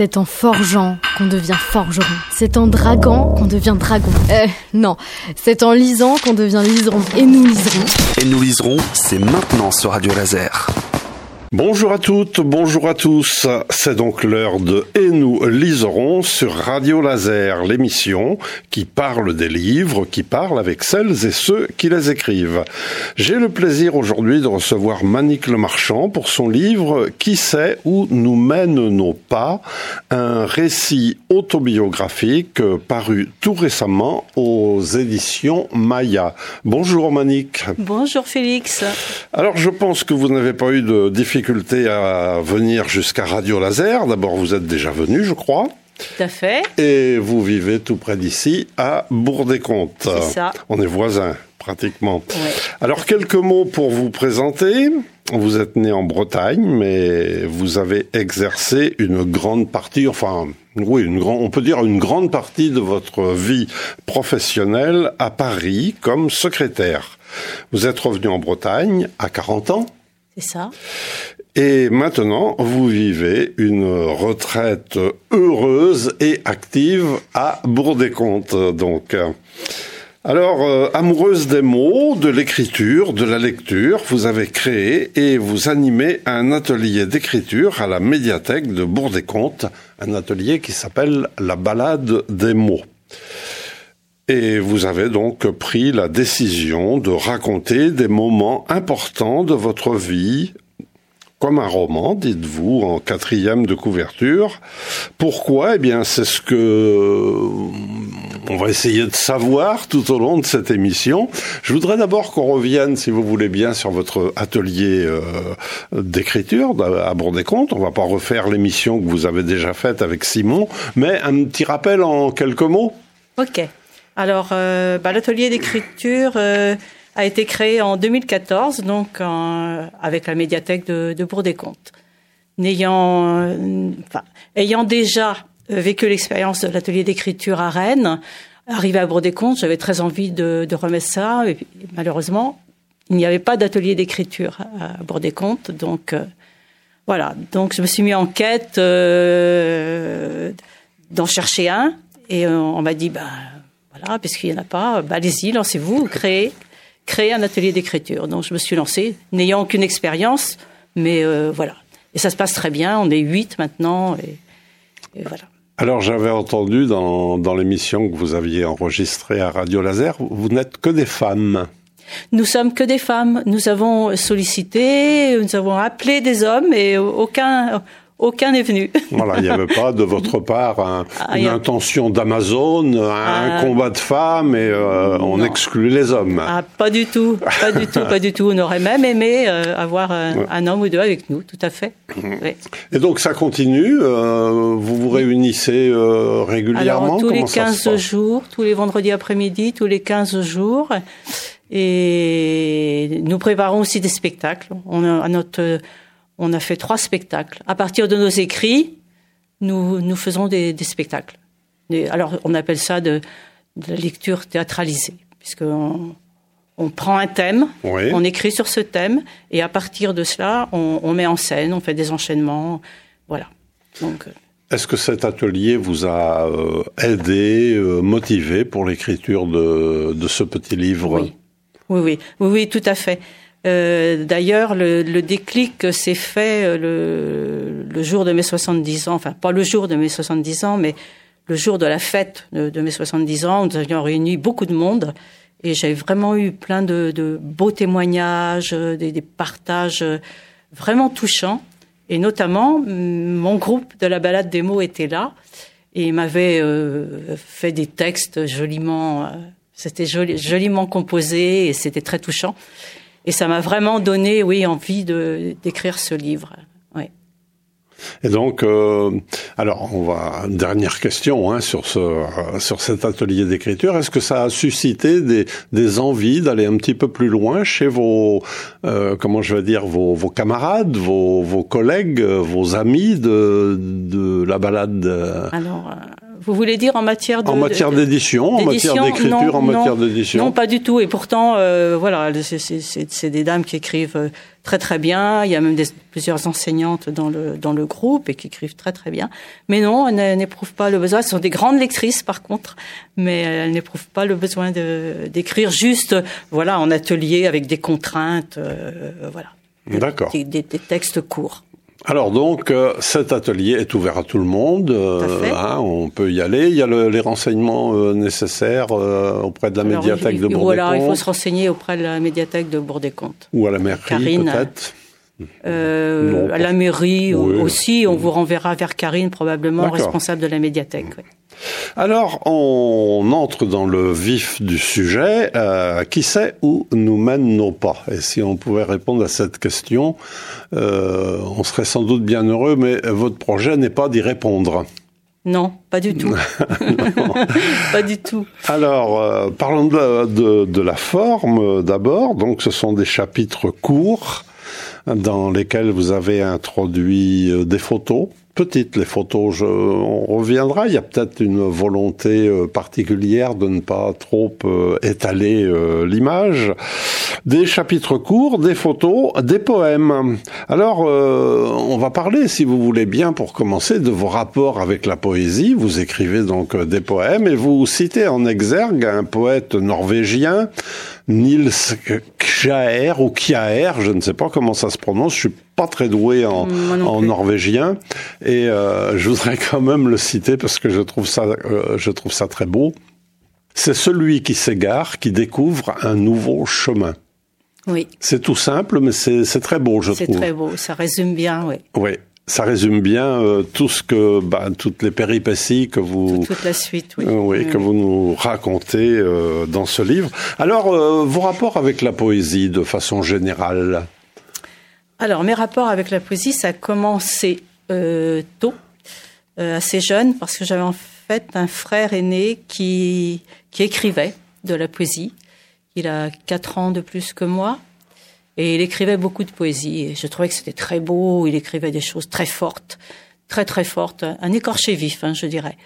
C'est en forgeant qu'on devient forgeron. C'est en draguant qu'on devient dragon. Euh, non, c'est en lisant qu'on devient liseron. Et nous liserons. Et nous liserons, c'est maintenant sur Radio Laser. Bonjour à toutes, bonjour à tous. C'est donc l'heure de Et nous liserons sur Radio Laser, l'émission qui parle des livres, qui parle avec celles et ceux qui les écrivent. J'ai le plaisir aujourd'hui de recevoir Manique Le Marchand pour son livre Qui sait où nous mènent nos pas, un récit autobiographique paru tout récemment aux éditions Maya. Bonjour Manique. Bonjour Félix. Alors je pense que vous n'avez pas eu de difficultés à venir jusqu'à Radio Laser. D'abord, vous êtes déjà venu, je crois. Tout à fait. Et vous vivez tout près d'ici, à Bourg-des-Comptes. C'est ça. On est voisins, pratiquement. Alors, quelques mots pour vous présenter. Vous êtes né en Bretagne, mais vous avez exercé une grande partie, enfin, oui, une grande, on peut dire une grande partie de votre vie professionnelle à Paris comme secrétaire. Vous êtes revenu en Bretagne à 40 ans. C'est ça. Et maintenant, vous vivez une retraite heureuse et active à Bourg-des-Comptes, donc. Alors, euh, amoureuse des mots, de l'écriture, de la lecture, vous avez créé et vous animez un atelier d'écriture à la médiathèque de Bourg-des-Comptes, un atelier qui s'appelle La balade des mots. Et vous avez donc pris la décision de raconter des moments importants de votre vie, comme un roman, dites-vous, en quatrième de couverture. Pourquoi? Eh bien, c'est ce que on va essayer de savoir tout au long de cette émission. Je voudrais d'abord qu'on revienne, si vous voulez bien, sur votre atelier euh, d'écriture à Bourg-des-Comptes. On va pas refaire l'émission que vous avez déjà faite avec Simon, mais un petit rappel en quelques mots. Ok. Alors, euh, bah, l'atelier d'écriture euh, a été créé en 2014, donc avec la médiathèque de, de Bourg-des-Comptes. Euh, ayant déjà vécu l'expérience de l'atelier d'écriture à Rennes, arrivé à Bourg-des-Comptes, j'avais très envie de, remettre ça. Et malheureusement, il n'y avait pas d'atelier d'écriture à Bourg-des-Comptes, donc voilà. Donc, je me suis mis en quête d'en chercher un, et on m'a dit, bah voilà, puisqu'il n'y en a pas, bah, allez-y, lancez-vous, créez, créez un atelier d'écriture. Donc je me suis lancée, n'ayant aucune expérience, mais euh, voilà. Et ça se passe très bien, on est huit maintenant, et, voilà. Alors j'avais entendu dans, dans l'émission que vous aviez enregistrée à Radio Laser, vous n'êtes que des femmes. Nous sommes que des femmes. Nous avons sollicité, nous avons appelé des hommes et aucun, aucun n'est venu. Voilà, il n'y avait pas de votre part ah, une intention d'Amazon, un ah. combat de femmes et euh, on exclut les hommes. Ah, pas du tout, pas du tout, pas du tout. On aurait même aimé euh, avoir un, homme ou deux avec nous, tout à fait. Et donc ça continue, euh, vous vous réunissez régulièrement Alors, tous les 15 jours, tous les vendredis après-midi, tous les 15 jours. Et nous préparons aussi des spectacles. On a notre on a fait trois spectacles. À partir de nos écrits, nous, nous faisons des, spectacles. alors, on appelle ça de, la lecture théâtralisée, puisqu'on on prend un thème, on écrit sur ce thème, et à partir de cela, on, met en scène, on fait des enchaînements. Voilà. Donc. Euh, est-ce que cet atelier vous a euh, aidé, euh, motivé pour l'écriture de, de, ce petit livre? Oui. oui. Oui, oui, oui, tout à fait. Euh, d'ailleurs, le, le, déclic s'est fait euh, le, le, jour de mes 70 ans, enfin pas le jour de mes 70 ans, mais le jour de la fête de, mes 70 ans. Nous avions réuni beaucoup de monde et j'ai vraiment eu plein de, de beaux témoignages, des, des, partages vraiment touchants. Et notamment, mon groupe de la balade des mots était là et m'avait euh, fait des textes joliment, c'était joli, joliment composé et c'était très touchant. Et ça m'a vraiment donné, oui, envie de d'écrire ce livre. Oui. Et donc, euh, alors, on va dernière question hein, sur ce sur cet atelier d'écriture. Est-ce que ça a suscité des, des envies d'aller un petit peu plus loin chez vos euh, comment je vais dire vos, vos camarades, vos, vos collègues, vos amis de de la balade Alors, Vous voulez dire en matière de En matière d'édition, en matière d'écriture, en matière d'édition Non, pas du tout. Et pourtant, euh, voilà, c'est des dames qui écrivent euh, très très bien. Il y a même des, plusieurs enseignantes dans le dans le groupe et qui écrivent très très bien. Mais non, elles n'éprouvent pas le besoin. Ce sont des grandes lectrices par contre, mais elles n'éprouvent pas le besoin d'écrire juste, voilà, en atelier avec des contraintes, euh, voilà. D'accord. Des, des, textes courts. Alors donc, euh, cet atelier est ouvert à tout le monde. Euh, hein, on peut y aller. Il y a le, les renseignements euh, nécessaires auprès de la médiathèque de Bourg-des-Comptes. Voilà, il faut se renseigner auprès de la médiathèque de Bourg-des-Comptes. Ou à la mairie peut-être. À la mairie aussi, on vous renverra vers Karine, probablement responsable de la médiathèque. Alors, on entre dans le vif du sujet. Euh, qui sait où nous mènent nos pas? Et si on pouvait répondre à cette question, euh, on serait sans doute bien heureux, mais votre projet n'est pas d'y répondre. Non, pas du tout. pas du tout. Alors, euh, parlons de, de, la forme d'abord. Donc, ce sont des chapitres courts dans lesquels vous avez introduit des photos petites les photos. Je, on reviendra. Il y a peut-être une volonté euh, particulière de ne pas trop euh, étaler euh, l'image. Des chapitres courts, des photos, des poèmes. Alors, on va parler, si vous voulez bien, pour commencer, de vos rapports avec la poésie. Vous écrivez donc des poèmes et vous citez en exergue un poète norvégien Nils Kjaer ou Kjaer, je ne sais pas comment ça se prononce, je suis pas très doué en, en norvégien et euh, je voudrais quand même le citer parce que je trouve ça, euh, je trouve ça très beau. C'est celui qui s'égare qui découvre un nouveau chemin. Oui. C'est tout simple, mais c'est très beau, je trouve. C'est très beau, ça résume bien, oui. Oui ça résume bien euh, tout ce que, bah, toutes les péripéties que vous, toute, la suite, oui, euh, oui, que vous nous racontez euh, dans ce livre. Alors, vos rapports avec la poésie, de façon générale? Alors, mes rapports avec la poésie, ça a commencé tôt, assez jeune, parce que j'avais en fait un frère aîné qui qui écrivait de la poésie. Il a quatre ans de plus que moi. Et il écrivait beaucoup de poésie. Et je trouvais que c'était très beau. Il écrivait des choses très fortes, très très fortes, un écorché vif, hein, je dirais.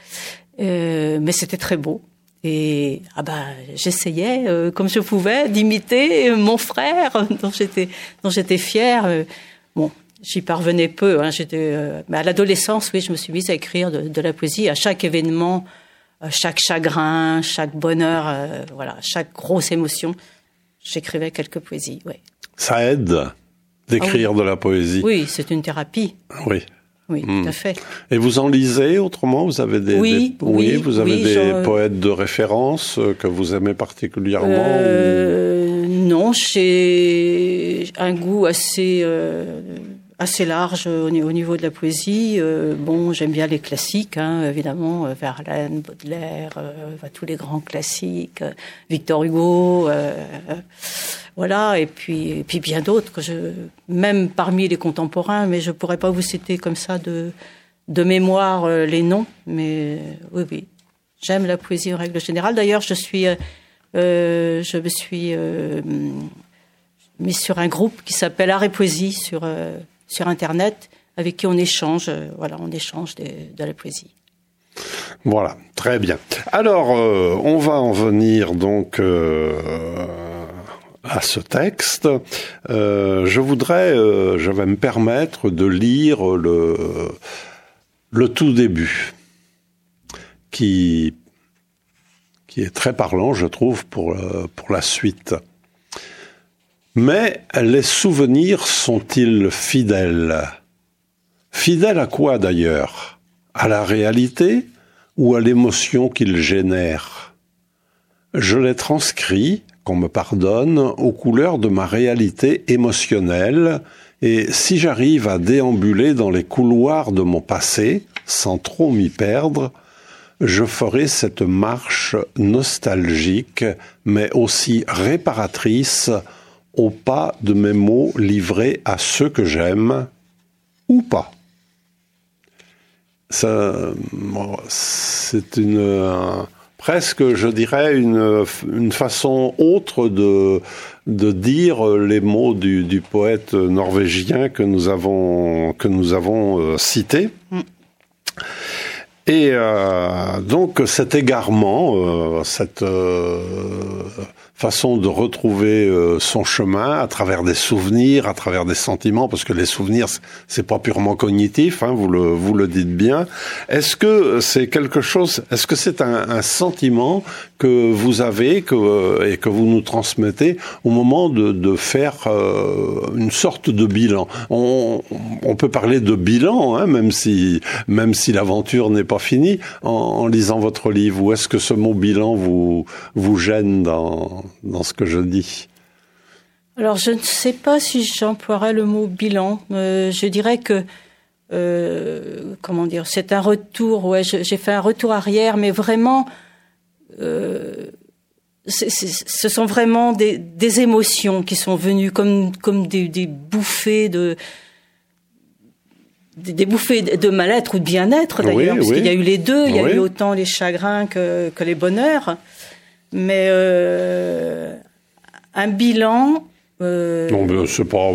Euh, mais c'était très beau. Et ah bah j'essayais euh, comme je pouvais d'imiter mon frère dont j'étais dont j'étais fière. Euh, bon, j'y parvenais peu. Hein, j'étais, euh, mais à l'adolescence, oui, je me suis mise à écrire de, de la poésie à chaque événement, à chaque chagrin, chaque bonheur, voilà, chaque grosse émotion. J'écrivais quelques poésies. Ouais. Ça aide d'écrire ah de la poésie. Oui, c'est une thérapie. Oui. Oui, tout à hmm. fait. Et vous en lisez autrement? Vous avez des, oui, oui, vous avez des poètes de référence euh, que vous aimez particulièrement euh, Non, j'ai un goût assez euh, assez large au, niveau de la poésie. bon, j'aime bien les classiques, hein, évidemment, Verlaine, Baudelaire, tous les grands classiques, Victor Hugo. Voilà, et puis, bien d'autres, même parmi les contemporains, mais je pourrais pas vous citer comme ça de, de mémoire euh, les noms, mais oui, oui. J'aime la poésie en règle générale. D'ailleurs, je suis, euh, euh je me suis euh, mis sur un groupe qui s'appelle Art et Poésie sur, euh, sur Internet, avec qui on échange, voilà, on échange de, la poésie. Voilà, très bien. Alors, on va en venir donc à ce texte, euh, je voudrais, euh, je vais me permettre de lire le, le tout début, qui, qui est très parlant, je trouve, pour, euh, pour la suite. Mais les souvenirs sont-ils fidèles? Fidèles à quoi d'ailleurs? À la réalité ou à l'émotion qu'ils génèrent? Je les transcris qu'on me pardonne, aux couleurs de ma réalité émotionnelle, et si j'arrive à déambuler dans les couloirs de mon passé, sans trop m'y perdre, je ferai cette marche nostalgique, mais aussi réparatrice, au pas de mes mots livrés à ceux que j'aime, ou pas. c'est une, presque, je dirais, une, une façon autre de, de dire les mots du, du, poète norvégien que nous avons, que nous avons euh, cité. Mm. Et euh, donc cet égarement, euh, cette euh, façon de retrouver euh, son chemin à travers des souvenirs, à travers des sentiments, parce que les souvenirs c'est pas purement cognitif, hein, vous le vous le dites bien. Est-ce que c'est quelque chose Est-ce que c'est un, un, sentiment que vous avez euh, et que vous nous transmettez au moment de, faire euh, une sorte de bilan on, peut parler de bilan, hein, même si même si l'aventure n'est pas finie, en, lisant votre livre. Ou est-ce que ce mot bilan vous vous gêne dans dans ce que je dis? Alors, je ne sais pas si j'emploierais le mot bilan. Euh, je dirais que, comment dire, c'est un retour. Ouais, j'ai fait un retour arrière, mais vraiment, euh, c est, c est, ce sont vraiment des, des, émotions qui sont venues comme, comme des, des bouffées de des bouffées de mal-être ou de bien-être d'ailleurs, oui, parce oui. qu'il y a eu les deux, il y a oui. eu autant les chagrins que, que les bonheurs. Mais euh, un bilan. Euh, non, mais c'est pas.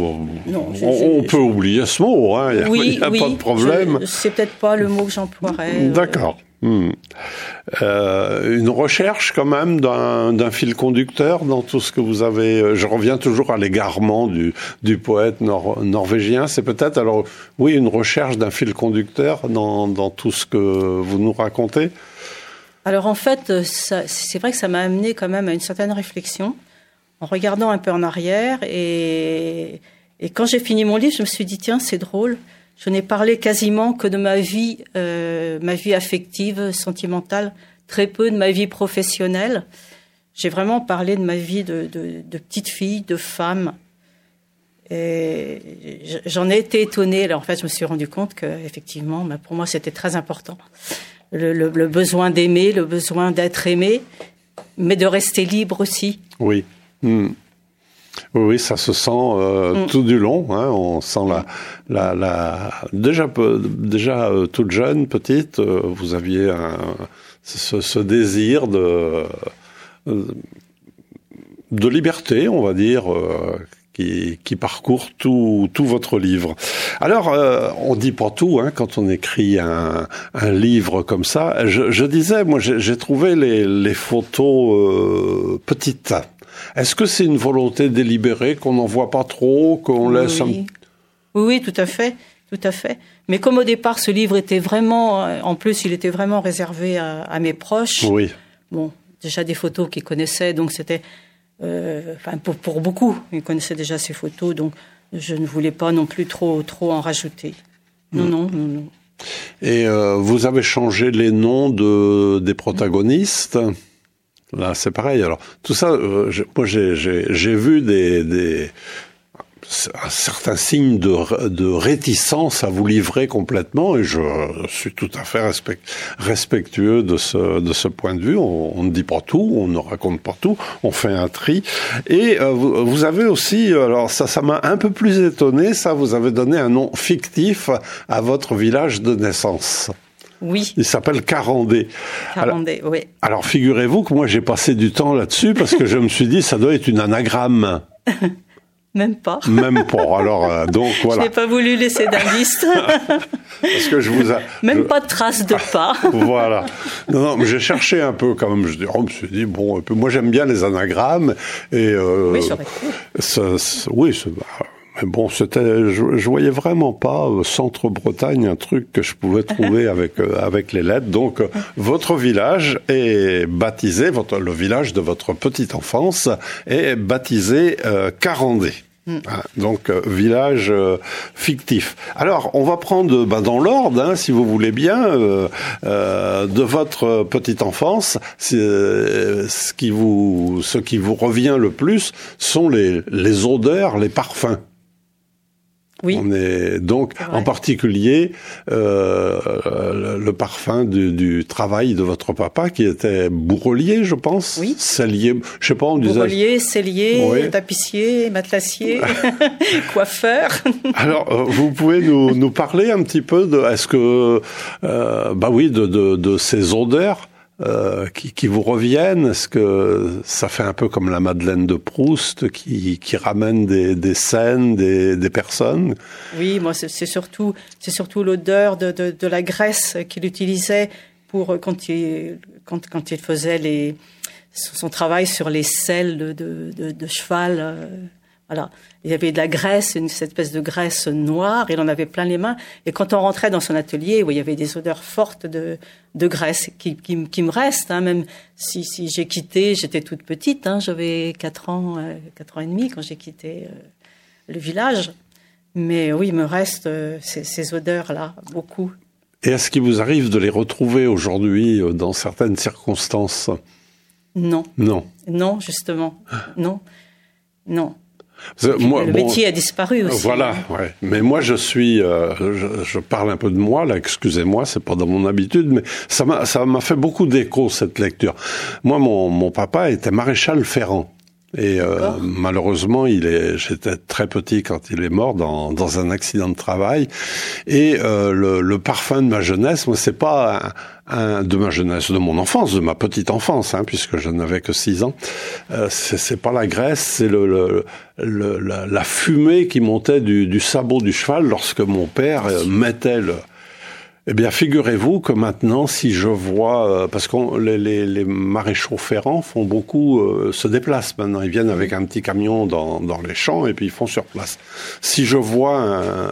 Non, on, on, peut oublier ce mot, hein. Il n'y a, oui, a oui, pas de problème. C'est peut-être pas le mot que j'emploierais. D'accord. Hmm. Euh, une recherche quand même d'un fil conducteur dans tout ce que vous avez. Je reviens toujours à l'égarement du, poète nor, norvégien. C'est peut-être alors oui une recherche d'un fil conducteur dans, tout ce que vous nous racontez. Alors en fait, c'est vrai que ça m'a amené quand même à une certaine réflexion en regardant un peu en arrière. Et quand j'ai fini mon livre, je me suis dit, tiens, c'est drôle. Je n'ai parlé quasiment que de ma vie, euh, ma vie affective, sentimentale, très peu de ma vie professionnelle. J'ai vraiment parlé de ma vie de, petite fille, de femme. Et j'en ai été étonnée. Alors en fait, je me suis rendu compte que effectivement, pour moi, c'était très important le, besoin d'aimer, le besoin d'être aimé, mais de rester libre aussi. Oui. Mmh. Oui, ça se sent euh, mmh. tout du long. Hein, on sent la, la, la déjà, déjà euh, toute jeune, petite, euh, vous aviez un, ce, ce, désir de de liberté, on va dire, euh, qui, qui, parcourt tout, tout, votre livre. Alors, euh, on dit pas tout hein, quand on écrit un, un, livre comme ça. Je, je disais, moi, j'ai trouvé les, les photos euh, petites. Est-ce que c'est une volonté délibérée qu'on n'en voit pas trop, qu'on laisse oui. Un... oui, tout à fait, tout à fait. Mais comme au départ, ce livre était vraiment, en plus, il était vraiment réservé à, à mes proches. Oui. Bon, déjà des photos qu'ils connaissaient, donc c'était euh, enfin pour, pour beaucoup, ils connaissaient déjà ces photos, donc je ne voulais pas non plus trop trop en rajouter. Non, mmh. non, non, non. Et euh, vous avez changé les noms de des protagonistes? Là, c'est pareil. Alors tout ça, euh, moi j'ai vu des, des un certain signe de, de, réticence à vous livrer complètement et je suis tout à fait respect, respectueux de ce, de ce point de vue. On, on, ne dit pas tout, on ne raconte pas tout, on fait un tri. Et euh, vous, vous, avez aussi, alors ça, ça m'a un peu plus étonné, ça, vous avez donné un nom fictif à votre village de naissance. Oui. Il s'appelle Carandé. Carandé, alors, oui. Alors figurez-vous que moi j'ai passé du temps là-dessus parce que je me suis dit ça doit être une anagramme. Même pas. Même pas. Alors, euh, donc voilà. Je n'ai pas voulu laisser d'indice. Parce que je vous a... Même je... pas de traces de pas. voilà. Non, non, mais j'ai cherché un peu quand même. Je, oh, me suis dit, bon, moi j'aime bien les anagrammes. Et, euh, oui, pu. Oui, mais bon, c'était, je, je, voyais vraiment pas euh, Centre-Bretagne un truc que je pouvais trouver avec euh, avec les lettres. Donc, euh, votre village est baptisé, votre le village de votre petite enfance est baptisé euh, Carandé. Ah, donc euh, village euh, fictif. Alors on va prendre ben, dans l'ordre, hein, si vous voulez bien, euh, euh de votre petite enfance. Ce qui vous, ce qui vous revient le plus sont les, les odeurs, les parfums. Oui. On est donc est en particulier euh, le, le, parfum du, du, travail de votre papa qui était bourrelier, je pense. Oui. Cellier, je sais pas, on disait. Bourrelier, cellier, oui. tapissier, matelassier, coiffeur. Alors, euh, vous pouvez nous, nous, parler un petit peu de, est-ce que, euh, bah oui, de, de, de ces odeurs euh, qui, vous reviennent Est-ce que ça fait un peu comme la Madeleine de Proust qui, ramène des, scènes, des, personnes Oui, moi c'est surtout l'odeur de, la graisse qu'il utilisait pour quand il faisait son travail sur les selles de, cheval. Euh, voilà. Il y avait de la graisse, une cette espèce de graisse noire. Il en avait plein les mains. Et quand on rentrait dans son atelier, où il y avait des odeurs fortes de, de graisse qui, qui, qui me restent, hein, même si, si j'ai quitté, j'étais toute petite, hein, j'avais 4 ans, euh, 4 ans et demi quand j'ai quitté euh, le village. Mais oui, il me reste euh, ces, ces odeurs-là, beaucoup. Et est-ce qu'il vous arrive de les retrouver aujourd'hui euh, dans certaines circonstances? Non. Non. Non, justement. Non. Non. Moi, le métier a disparu aussi. Voilà, ouais. Mais moi, je suis, euh, je, je, parle un peu de moi là. Excusez-moi, c'est pas dans mon habitude, mais ça m'a, ça m'a fait beaucoup d'écho cette lecture. Moi, mon, mon papa était maréchal ferrant. Et euh, malheureusement, il est. J'étais très petit quand il est mort dans, dans un accident de travail. Et euh, le, le, parfum de ma jeunesse, moi, c'est pas un, un, de ma jeunesse, de mon enfance, de ma petite enfance, hein, puisque je n'avais que six ans. Euh, c'est pas la graisse, c'est le, le, le la, la, fumée qui montait du, du, sabot du cheval lorsque mon père euh, mettait le eh bien, figurez-vous que maintenant, si je vois, euh, parce que les, les, les, maréchaux ferrants font beaucoup, euh, se déplacent maintenant. Ils viennent avec un petit camion dans, dans, les champs et puis ils font sur place. Si je vois un,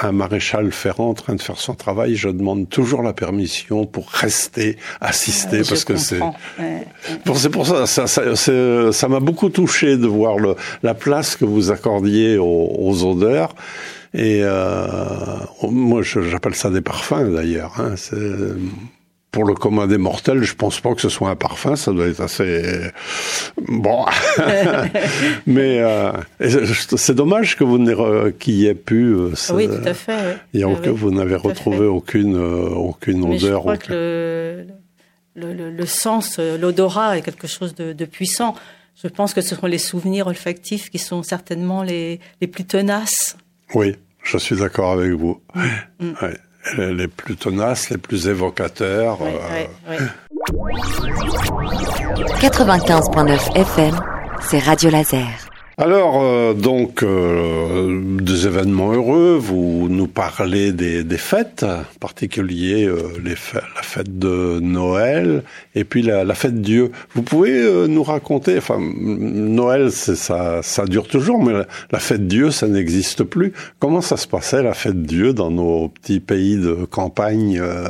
un maréchal ferrant en train de faire son travail, je demande toujours la permission pour rester, assister, je parce que c'est. Ouais. C'est pour ça, ça, ça, ça m'a beaucoup touché de voir le, la place que vous accordiez aux, aux odeurs. Et euh, moi, j'appelle ça des parfums d'ailleurs. Hein. Pour le commun des mortels, je pense pas que ce soit un parfum. Ça doit être assez bon. Mais euh, c'est dommage que vous qu'il y ait pu. Euh, oui, tout à fait. Il y a oui, vous n'avez retrouvé aucune euh, aucune Mais odeur. Je crois aucun... que le, le, le sens, l'odorat est quelque chose de, de puissant. Je pense que ce sont les souvenirs olfactifs qui sont certainement les, les plus tenaces. Oui, je suis d'accord avec vous. Mmh. Ouais. Les plus tenaces, les plus évocateurs. Oui, euh... oui, oui. 95.9 FM, c'est Radio Laser. Alors, euh, donc, euh, des événements heureux, vous nous parlez des, des fêtes, en particulier euh, les fêtes, la fête de Noël et puis la, la fête Dieu. Vous pouvez euh, nous raconter, enfin, Noël, ça, ça dure toujours, mais la, fête Dieu, ça n'existe plus. Comment ça se passait, la fête Dieu, dans nos petits pays de campagne euh,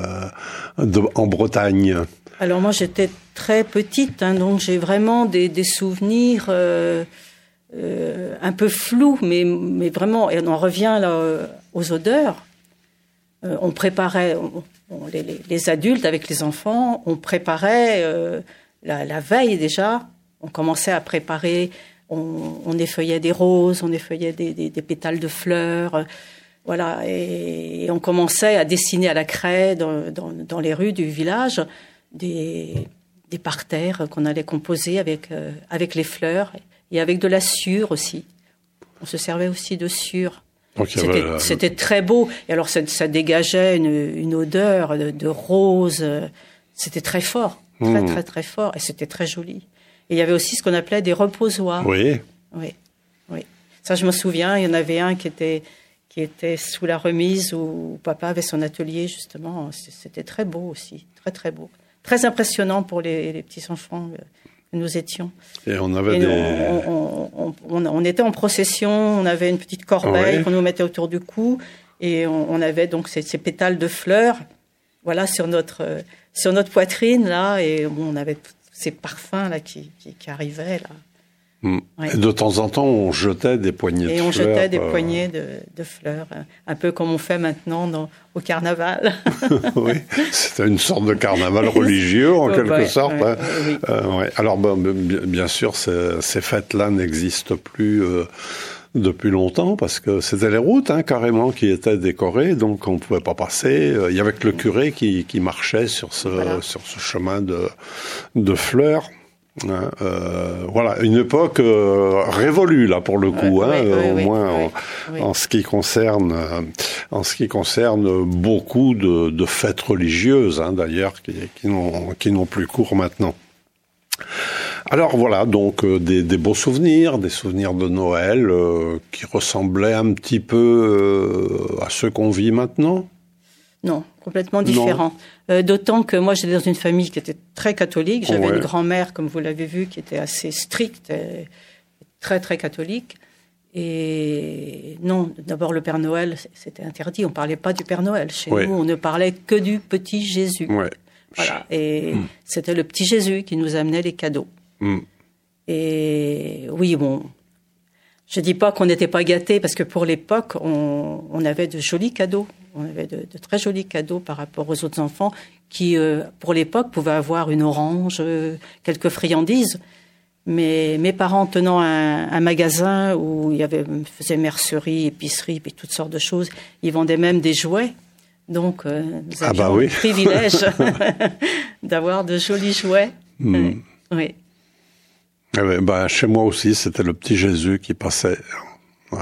de, en Bretagne? Alors moi, j'étais très petite, hein, donc j'ai vraiment des, des souvenirs... Euh euh, un peu flou, mais, mais vraiment, et on en revient là, aux odeurs. Euh, on préparait, les, adultes avec les enfants, on préparait euh, la, veille déjà, on commençait à préparer, on, effeuillait des roses, on effeuillait des, pétales de fleurs, voilà, et, on commençait à dessiner à la craie dans les rues du village des, des parterres qu'on allait composer avec, avec les fleurs et avec de la sûre aussi. On se servait aussi de sûre. C'était très beau. Et alors, ça, ça dégageait une, une, odeur de, de rose. C'était très fort. Très, mmh. très, très fort. Et c'était très joli. Et il y avait aussi ce qu'on appelait des reposoirs. Oui. Oui. Oui. Ça, je me souviens. Il y en avait un qui était, qui était sous la remise où papa avait son atelier, justement. C'était très beau aussi. Très, très beau. Très impressionnant pour les, les petits enfants nous étions. Et on avait et des... On, on, on, on, était en procession, on avait une petite corbeille qu'on nous mettait autour du cou, et on, avait donc ces, ces, pétales de fleurs, voilà, sur notre, sur notre poitrine, là, et on avait ces parfums, là, qui, qui, qui arrivaient, là. Mmh. Ouais. Et de temps en temps, on jetait des poignées et de fleurs. Et on jetait des euh... poignées de, de, fleurs, un peu comme on fait maintenant dans, au carnaval. oui, c'était une sorte de carnaval religieux en oh, quelque ouais, sorte. Ouais, hein. oui. euh, Alors, ben, bien sûr, ces, ces fêtes-là n'existent plus. Euh, depuis longtemps parce que c'était les routes hein, carrément qui étaient décorées donc on pouvait pas passer il y avait que le curé qui, qui marchait sur ce voilà. sur ce chemin de de fleurs euh, voilà, une époque euh, révolue là pour le coup, hein, au moins en, ce qui concerne, euh, en ce qui concerne beaucoup de, de fêtes religieuses, hein, d'ailleurs, qui, qui n'ont plus cours maintenant. Alors voilà, donc des, des beaux souvenirs, des souvenirs de Noël qui ressemblaient un petit peu à ceux qu'on vit maintenant? Non, complètement différent. Euh, D'autant que moi, j'étais dans une famille qui était très catholique. J'avais Ouais. une grand-mère, comme vous l'avez vu, qui était assez stricte, et très très catholique. Et non, d'abord le Père Noël, c'était interdit. On parlait pas du Père Noël chez Ouais. nous. On ne parlait que du petit Jésus. Ouais. Voilà. Et c'était le petit Jésus qui nous amenait les cadeaux. Mm. Et oui, bon, je dis pas qu'on n'était pas gâtés parce que pour l'époque, on, on avait de jolis cadeaux. On avait de, de très jolis cadeaux par rapport aux autres enfants qui, euh, pour l'époque, pouvaient avoir une orange, euh, quelques friandises. Mais mes parents tenant un, un magasin où il y avait faisait mercerie, épicerie, puis toutes sortes de choses, ils vendaient même des jouets. Donc, euh, nous Ah bah oui. le privilège d'avoir de jolis jouets. Mm. Oui. Eh ben, ben, chez moi aussi, c'était le petit Jésus qui passait.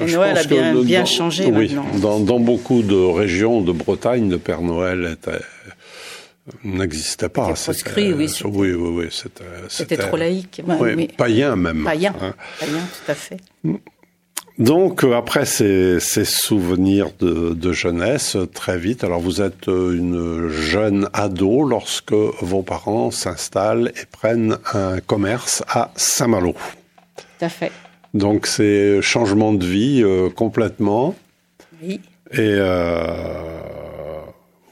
Euh, c'est- Et Je Noël a bien, bien dans- changé oui. Dans, dans beaucoup de régions de Bretagne, le Père Noël était n'existait pas. C'était proscrit, oui, c'était- oui, oui, oui, c'était. C'était trop laïque. Ouais, oui, oui. païen même. Païen. hein. Païen, tout à fait. Donc euh, après ces, ces souvenirs de, de jeunesse, euh, très vite, alors vous êtes euh, une jeune ado lorsque vos parents s'installent et prennent un commerce à Saint-Malo. Tout à fait. Donc c'est changement de vie euh, complètement. Oui. Et euh,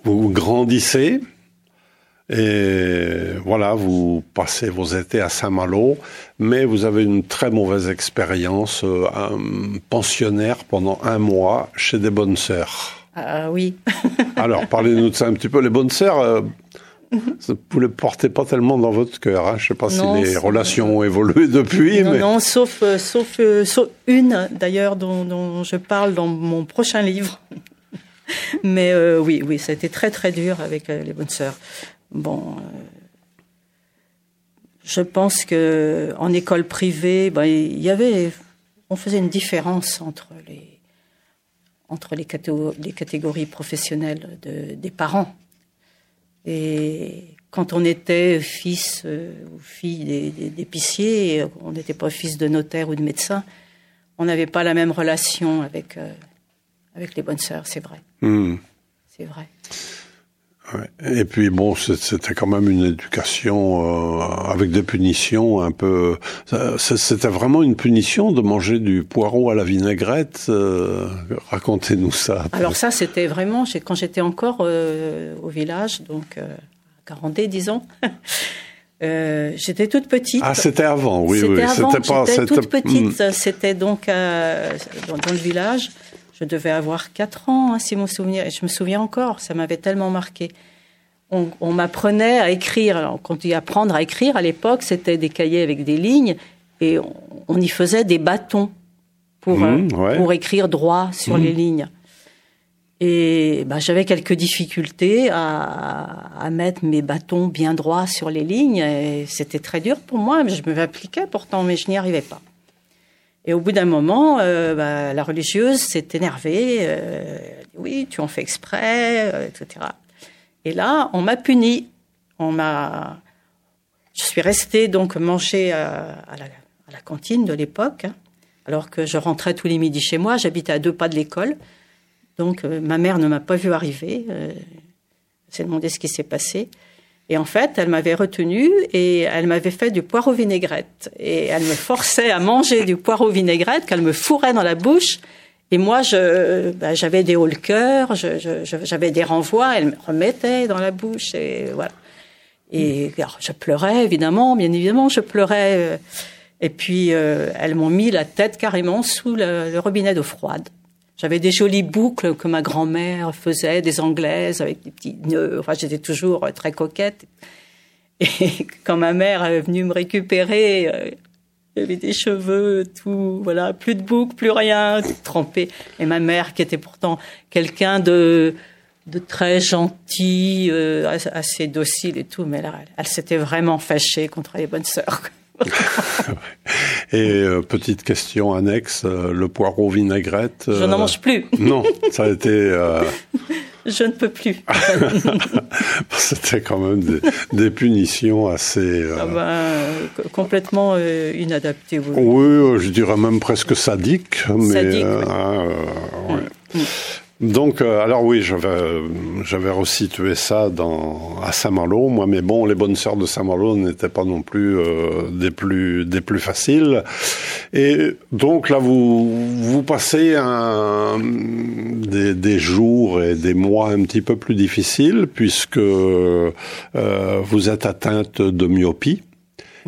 vous grandissez. Et voilà, vous passez vos étés à Saint-Malo, mais vous avez une très mauvaise expérience, euh, un pensionnaire pendant un mois chez des bonnes sœurs. Ah oui. Alors, parlez-nous de ça un petit peu. Les bonnes sœurs, vous ne les portez pas tellement dans votre cœur. Hein. Je ne sais pas Non, si les relations ont évolué depuis, non, mais non, sauf, euh, sauf, euh, sauf une, d'ailleurs, dont, dont je parle dans mon prochain livre. Mais euh, oui, oui, ça a été très, très dur avec les bonnes sœurs. Bon, je pense que en école privée, ben, il y avait, on faisait une différence entre les entre catégories professionnelles de- des parents. Et quand on était fils euh, ou fille d'épicier, on n'était pas fils de notaire ou de médecin, on n'avait pas la même relation avec, euh, avec les bonnes sœurs, c'est vrai. Hmm. C'est vrai. Et puis bon, c'était quand même une éducation euh, avec des punitions un peu. c'est- C'était vraiment une punition de manger du poireau à la vinaigrette. euh, Racontez-nous ça. Alors ça, c'était vraiment quand j'étais encore euh, au village, donc euh, à Carandé, disons. euh, j'étais toute petite. ah, c'était avant, oui, oui. C'était pas. j'étais toute c'était- petite. Hmm. C'était donc dans le village. Je devais avoir 4 ans, hein, si mon souvenir. Et je me souviens encore, ça m'avait tellement marqué. On, on m'apprenait à écrire. Alors, quand on dit apprendre à écrire, à l'époque, c'était des cahiers avec des lignes et on, on y faisait des bâtons pour, Mmh, euh, ouais. pour écrire droit sur Mmh. les lignes. Et bah, j'avais quelques difficultés à, à mettre mes bâtons bien droits sur les lignes. Et c'était très dur pour moi. Je me appliquais pourtant, mais je n'y arrivais pas. Et au bout d'un moment, euh, bah, la religieuse s'est énervée. euh, oui, tu en fais exprès, euh, etc. Et là, on m'a puni. On m'a. Je suis restée donc manger à, à la, cantine de l'époque, hein, alors que je rentrais tous les midis chez moi. J'habitais à deux pas de l'école. Donc, euh, ma mère ne m'a pas vu arriver. Euh, s'est demandé ce qui s'est passé. Et en fait, elle m'avait retenue et elle m'avait fait du poireau vinaigrette. Et elle me forçait à manger du poireau vinaigrette qu'elle me fourrait dans la bouche. Et moi, je, bah, j'avais des hauts le cœur, j'avais des renvois, elle me remettait dans la bouche et voilà. Et alors, je pleurais, évidemment, bien évidemment, je pleurais. Et puis, euh, elles m'ont mis la tête carrément sous le robinet d'eau froide. J'avais des jolies boucles que ma grand-mère faisait, des anglaises avec des petits nœuds. Enfin, j'étais toujours euh, très coquette. Et quand ma mère est venue me récupérer, euh, y avait des cheveux, tout, voilà, plus de boucles, plus rien, tout trempé. Et ma mère, qui était pourtant quelqu'un de de très gentille, euh, assez docile et tout, mais là, elle, s'était vraiment fâchée contre les bonnes sœurs. et euh, petite question annexe, euh, le poireau vinaigrette. Je n'en mange plus. non, ça a été. Je ne peux plus. C'était quand même des, punitions assez. Ah ben, complètement inadaptées. Oui. oui. je dirais même presque sadiques. Sadique, mais, hein, mm. Mm. Donc, euh, alors oui, j'avais resitué ça dans, à Saint-Malo, moi, mais bon, les bonnes sœurs de Saint-Malo n'étaient pas non plus euh, des plus des plus faciles. Et donc là, vous vous passez un, des, des, jours et des mois un petit peu plus difficiles puisque euh, vous êtes atteinte de myopie.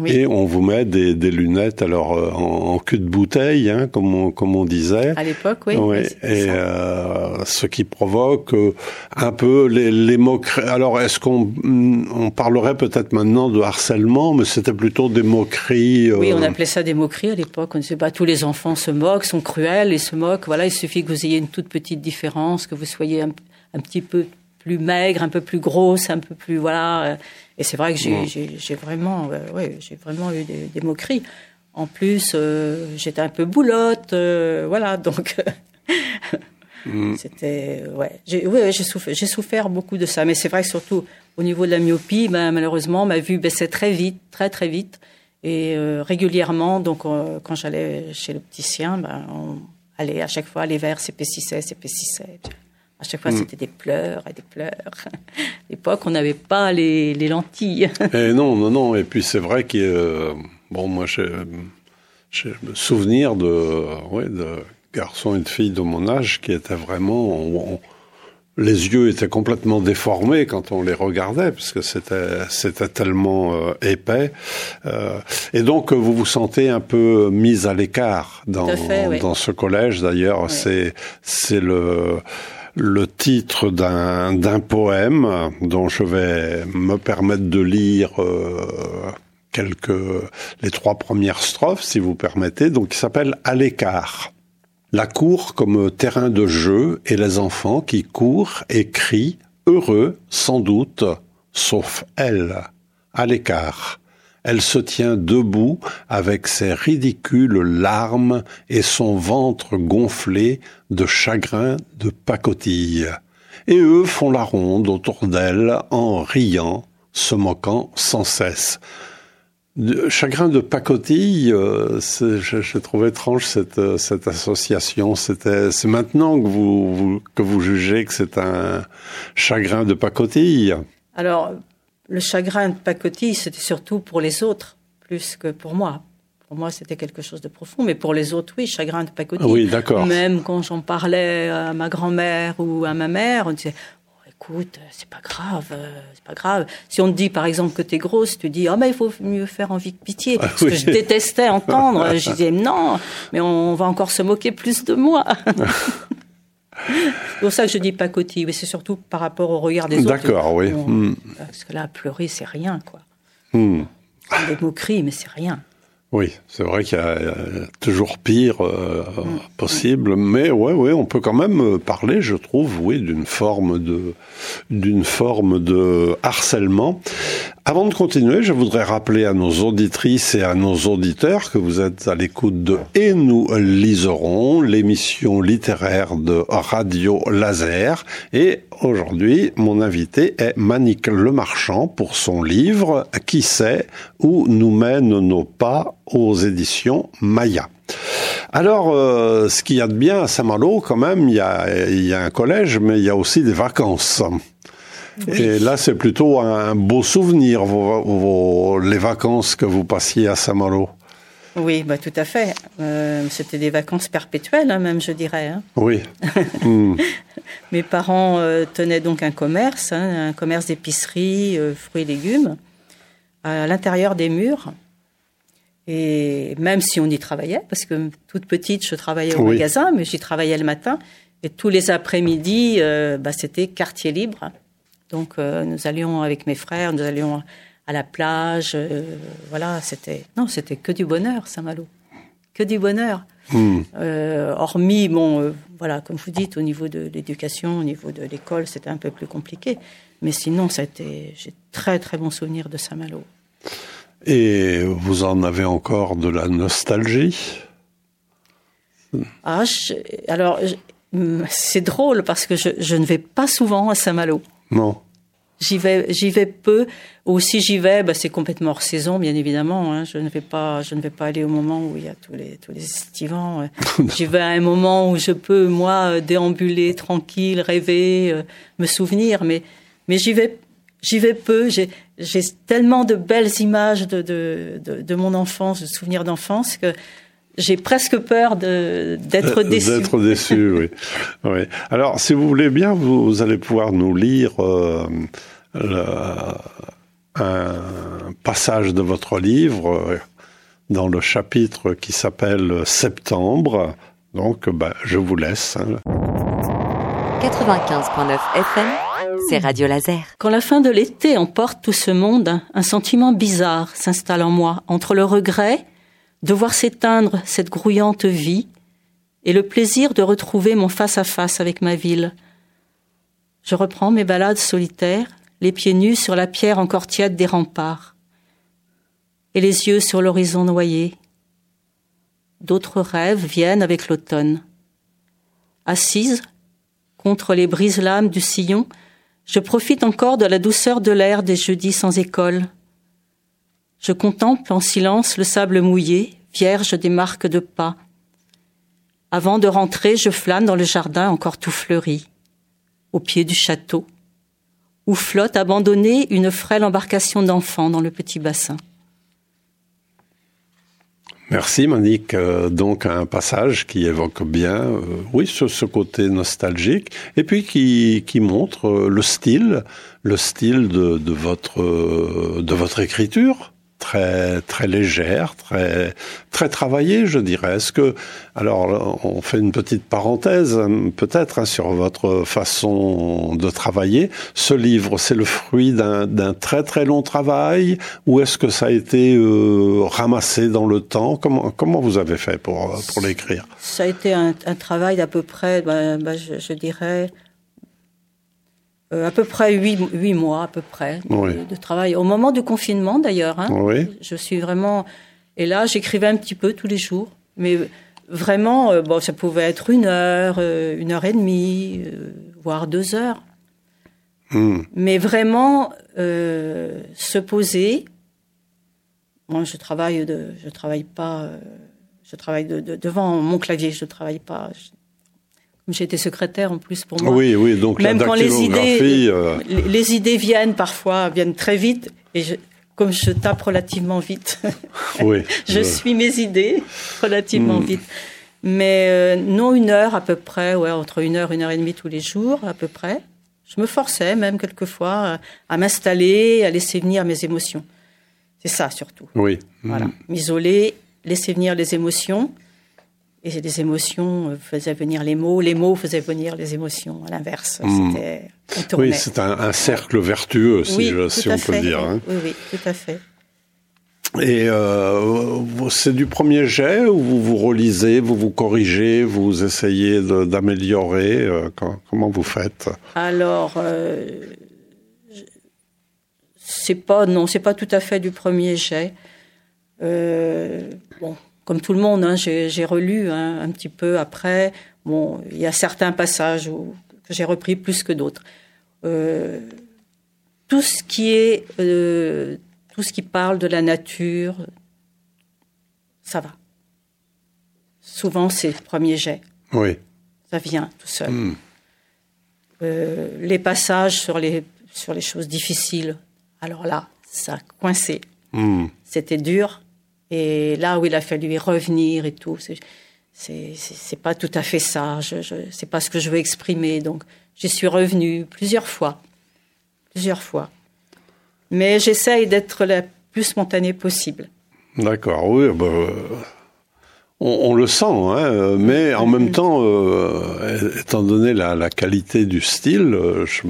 Et on vous met des, des lunettes, alors euh, en, cul de bouteille, hein, comme, on, comme on disait. À l'époque, oui. Et euh, ce qui provoque euh, un peu les, les moqueries. Alors, est-ce qu'on mm, on parlerait peut-être maintenant de harcèlement, mais c'était plutôt des moqueries. Oui, on appelait ça des moqueries à l'époque. On ne sait pas, tous les enfants se moquent, sont cruels et se moquent. Voilà, il suffit que vous ayez une toute petite différence, que vous soyez un, un petit peu plus maigre, un peu plus grosse, un peu plus voilà. Et c'est vrai que j'ai vraiment, euh, ouais, j'ai vraiment eu des, des, moqueries. En plus, euh, j'étais un peu boulotte, euh, voilà, donc mm. c'était, ouais, j'ai ouais, souffert, souffert beaucoup de ça. Mais c'est vrai que surtout au niveau de la myopie, ben, malheureusement, ma vue baissait très vite, très très vite, et régulièrement. Donc, quand j'allais chez l'opticien, ben, on allait à chaque fois aller vers s'épaississait, s'épaississait. À chaque fois, mm. c'était des pleurs et des pleurs. À l'époque, on n'avait pas les, les, lentilles. Et non, non, non. Et puis, c'est vrai que, euh, bon, moi, j'ai le souvenir de, ouais, de garçons et de filles de mon âge qui étaient vraiment. les yeux étaient complètement déformés quand on les regardait, parce que c'était c'était tellement euh, épais. Euh, et donc vous vous sentez un peu mise à l'écart dans dans ce collège. D'ailleurs, c'est c'est le le titre d'un poème dont je vais me permettre de lire euh, quelques les trois premières strophes, si vous permettez. Donc, il s'appelle À l'écart. La cour comme terrain de jeu et les enfants qui courent et crient, heureux sans doute, sauf elle, à l'écart. Elle se tient debout avec ses ridicules larmes et son ventre gonflé de chagrin de pacotille. Et eux font la ronde autour d'elle en riant, se moquant sans cesse. chagrin de pacotille, euh, j'ai trouvé étrange cette, cette association. C'est maintenant que vous, que vous jugez que c'est un chagrin de pacotille. Alors, le chagrin de pacotille, c'était surtout pour les autres, plus que pour moi. Pour moi, c'était quelque chose de profond, mais pour les autres, oui, chagrin de pacotille. Oui, d'accord. Même quand j'en parlais à ma grand-mère ou à ma mère, on disait oh, écoute, c'est pas grave, euh, c'est pas grave. Si on te dit par exemple que tu es grosse, tu dis oh mais il faut mieux faire envie que pitié. Ah ce que je détestais entendre. je disais non, mais on va encore se moquer plus de moi. C'est pour ça que je dis pas cotille, mais c'est surtout par rapport au regard des autres. D'accord, oui. Hmm. Parce que là, pleurer, c'est rien, quoi. Hmm. Des moqueries, mais c'est rien. Oui, c'est vrai qu'il y, a toujours pire euh, mm. possible, mais ouais, ouais, on peut quand même euh, parler, je trouve, oui, d'une forme de d'une forme de harcèlement. Avant de continuer, je voudrais rappeler à nos auditrices et à nos auditeurs que vous êtes à l'écoute de Et nous liserons, l'émission littéraire de Radio Laser. Et aujourd'hui, mon invité est Manique Lemarchand pour son livre Qui sait où nous mènent nos pas aux éditions Maya. Alors, euh, ce qu'il y a de bien à Saint-Malo, quand même, il y, a, il y a un collège, mais il y a aussi des vacances. Et là, c'est plutôt un beau souvenir, vos, les vacances que vous passiez à Saint-Malo. Oui, bah, tout à fait. Euh, c'était des vacances perpétuelles, hein, même, je dirais. Hein. Oui. Hmm. Mes parents euh, tenaient donc un commerce, hein, un commerce d'épicerie, euh, fruits et légumes, à l'intérieur des murs. Et même si on y travaillait, parce que toute petite, je travaillais au magasin, mais j'y travaillais le matin. Et tous les après-midi, bah, c'était quartier libre. Donc euh, nous allions avec mes frères, nous allions à la plage. Euh, voilà, c'était non, c'était que du bonheur, Saint-Malo, que du bonheur. Hmm. Euh, hormis, bon, voilà, comme vous dites, au niveau de l'éducation, au niveau de l'école, c'était un peu plus compliqué. Mais sinon, été, j'ai très très bons souvenirs de Saint-Malo. Et vous en avez encore de la nostalgie? Ah, je- alors, hum, c'est drôle parce que je, je ne vais pas souvent à Saint-Malo. Non. J'y vais, j'y vais peu. Ou si j'y vais, bah, c'est complètement hors saison, bien évidemment. hein. Je ne vais pas, je ne vais pas aller au moment où il y a tous les tous les estivants. euh. j'y vais à un moment où je peux moi euh, déambuler tranquille, rêver, euh, me souvenir. Mais mais j'y vais, j'y vais peu. J'ai j'ai tellement de belles images de de de, de mon enfance, de souvenirs d'enfance que j'ai presque peur de d'être Euh, déçu. D'être déçu, oui. oui. Alors, si vous voulez bien, vous, vous allez pouvoir nous lire euh, le- un passage de votre livre euh, dans le chapitre qui s'appelle Septembre. Donc, bah, je vous laisse. hein. 95.9 FM, c'est Radio Laser. Quand la fin de l'été emporte tout ce monde, un sentiment bizarre s'installe en moi, entre le regret de voir s'éteindre cette grouillante vie et le plaisir de retrouver mon face-à-face avec ma ville. Je reprends mes balades solitaires, les pieds nus sur la pierre encore tiède des remparts, et les yeux sur l'horizon noyé. D'autres rêves viennent avec l'automne. Assise, contre les brise-lames du sillon, je profite encore de la douceur de l'air des jeudis sans école. Je contemple en silence le sable mouillé, vierge des marques de pas. Avant de rentrer, je flâne dans le jardin encore tout fleuri, au pied du château, où flotte abandonnée une frêle embarcation d'enfants dans le petit bassin. Merci, Monique. Euh, donc, un passage qui évoque bien, euh, oui, ce, côté nostalgique, et puis qui, montre euh, le style, le style de votre écriture, très, très légère, très, très travaillée, je dirais. Est-ce que, alors, on fait une petite parenthèse, peut-être, hein, sur votre façon de travailler. Ce livre, c'est le fruit d'un très, très long travail, ou est-ce que ça a été euh, ramassé dans le temps? Comment, comment vous avez fait pour, pour l'écrire? Ça a été un, un travail d'à peu près, ben, ben, je, je dirais, euh, à peu près huit, huit mois, à peu près, de, Oui. de travail. Au moment du confinement, d'ailleurs. Hein, Oui. Je suis vraiment. Et là, j'écrivais un petit peu tous les jours. Mais vraiment, euh, bon, ça pouvait être une heure, euh, une heure et demie, euh, voire deux heures. Hmm. Mais vraiment, euh, se poser. Moi, je travaille de, je travaille pas, je travaille de, de- devant mon clavier. Je travaille pas. je- été secrétaire en plus pour moi. Oui, oui, donc Même la quand les idées, euh, les, les idées viennent parfois, viennent très vite, et je, comme je tape relativement vite, oui, je suis mes idées relativement vite. Mais euh, non une heure à peu près, ouais, entre une heure, une heure et demie tous les jours à peu près. Je me forçais même quelquefois euh, à m'installer, à laisser venir mes émotions. C'est ça surtout. Oui. Voilà, m'isoler, laisser venir les émotions. Et les émotions euh, faisaient venir les mots, les mots faisaient venir les émotions. À l'inverse, tournait. Oui, c'est un, un cercle vertueux, si, Oui, je- tout si à on peut fait. le dire. hein. Oui, oui, tout à fait. Et euh, c'est du premier jet ou vous vous relisez, vous vous corrigez, vous essayez d'améliorer euh, Comment vous faites? Alors, euh, c'est pas non, c'est pas tout à fait du premier jet. Bon, comme tout le monde, hein, j'ai relu hein, un petit peu après. Bon, il y a certains passages où, que j'ai repris plus que d'autres. Euh, tout ce qui est, euh, tout ce qui parle de la nature, ça va. Souvent, c'est le premier jet. Oui. Ça vient tout seul. Hmm. Euh, les passages sur les, sur les choses difficiles, alors là, ça a coincé. Hmm. C'était dur. Et là où il a fallu y revenir et tout, c'est, c'est, c'est, c'est pas tout à fait ça. Je, je, c'est pas ce que je veux exprimer. Donc, j'y suis revenue plusieurs fois. Plusieurs fois. Mais j'essaye d'être la plus spontanée possible. D'accord, oui. bah, on, on le sent, hein, mais en même temps, euh, étant donné la, la qualité du style, euh, je,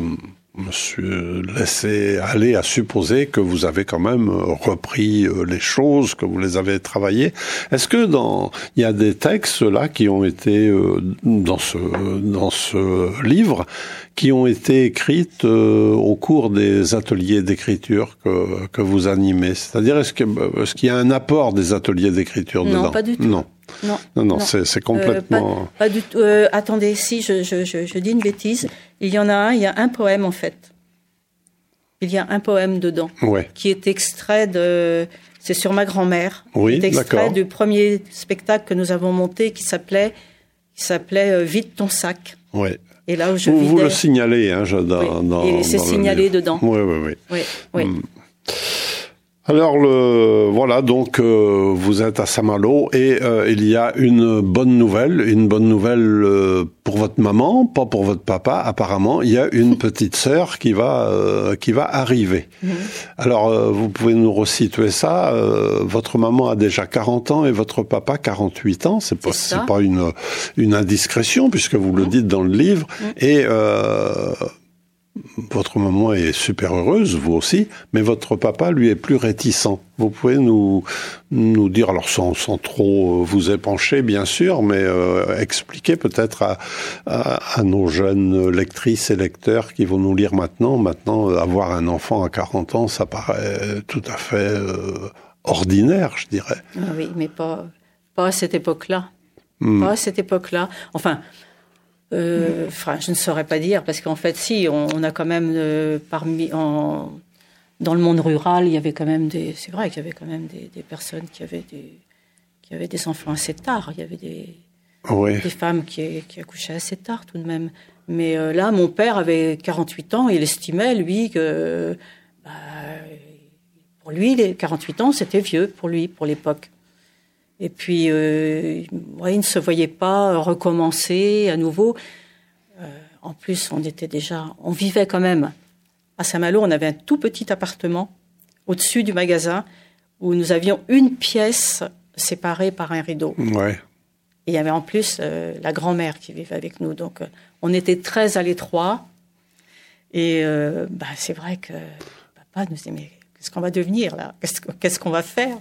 me suis laissé aller à supposer que vous avez quand même repris euh, les choses, que vous les avez travaillées. Est-ce que dans il y a des textes là qui ont été euh, dans ce dans ce livre qui ont été écrites euh, au cours des ateliers d'écriture que que vous animez? C'est-à-dire est-ce que est-ce qu'il y a un apport des ateliers d'écriture dedans? Non, pas du tout. Non. Non, non, non, c'est complètement. Euh, pas, pas, du tout. Euh, attendez, si je, je, je, je, dis une bêtise, il y en a un, il y a un poème en fait. Il y a un poème dedans ouais. qui est extrait de. C'est sur ma grand-mère. Oui, d'accord. extrait du premier spectacle que nous avons monté qui s'appelait qui s'appelait euh, Vide ton sac. Ouais. Et là où je vous, vidais... vous le signalez, hein, dans, oui. dans, Et c'est signalé dedans. Oui, oui, oui. Oui, oui. Hmm. Alors le voilà donc euh, vous êtes à Saint-Malo et euh, il y a une bonne nouvelle, une bonne nouvelle euh, pour votre maman, pas pour votre papa. Apparemment, il y a une petite sœur qui va euh, qui va arriver. Mhm. Alors euh, vous pouvez nous resituer ça. euh, votre maman a déjà 40 ans et votre papa 48 ans. C'est pas C'est pas une une indiscrétion puisque vous le dites dans le livre et euh, votre maman est super heureuse, vous aussi, mais votre papa, lui, est plus réticent. Vous pouvez nous, nous dire, alors sans, sans trop vous épancher, bien sûr, mais euh, expliquer peut-être à, à, à, nos jeunes lectrices et lecteurs qui vont nous lire maintenant. Maintenant, avoir un enfant à 40 ans, ça paraît tout à fait euh, ordinaire, je dirais. Ah oui, mais pas, pas à cette époque-là. Hmm. Pas à cette époque-là. Enfin, euh, enfin, je ne saurais pas dire, parce qu'en fait, si, on, on a quand même euh, parmi en, dans le monde rural, il y avait quand même des, c'est vrai qu'il y avait quand même des, des, personnes qui avaient des, qui avaient des enfants assez tard. Il y avait des, femmes qui, qui accouchaient assez tard tout de même. Mais euh, là, mon père avait 48 ans, il estimait lui que, bah, pour lui, les 48 ans, c'était vieux pour lui, pour l'époque. Et puis, euh, ouais, ne se voyait pas recommencer à nouveau. Euh, en plus, on était déjà, on vivait quand même à Saint-Malo. On avait un tout petit appartement au-dessus du magasin où nous avions une pièce séparée par un rideau. Ouais. Et il y avait en plus euh, la grand-mère qui vivait avec nous. Donc, euh, on était très à l'étroit. Et bah, c'est vrai que papa nous disait, mais qu'est-ce qu'on va devenir là? Qu'est-ce qu'on va faire?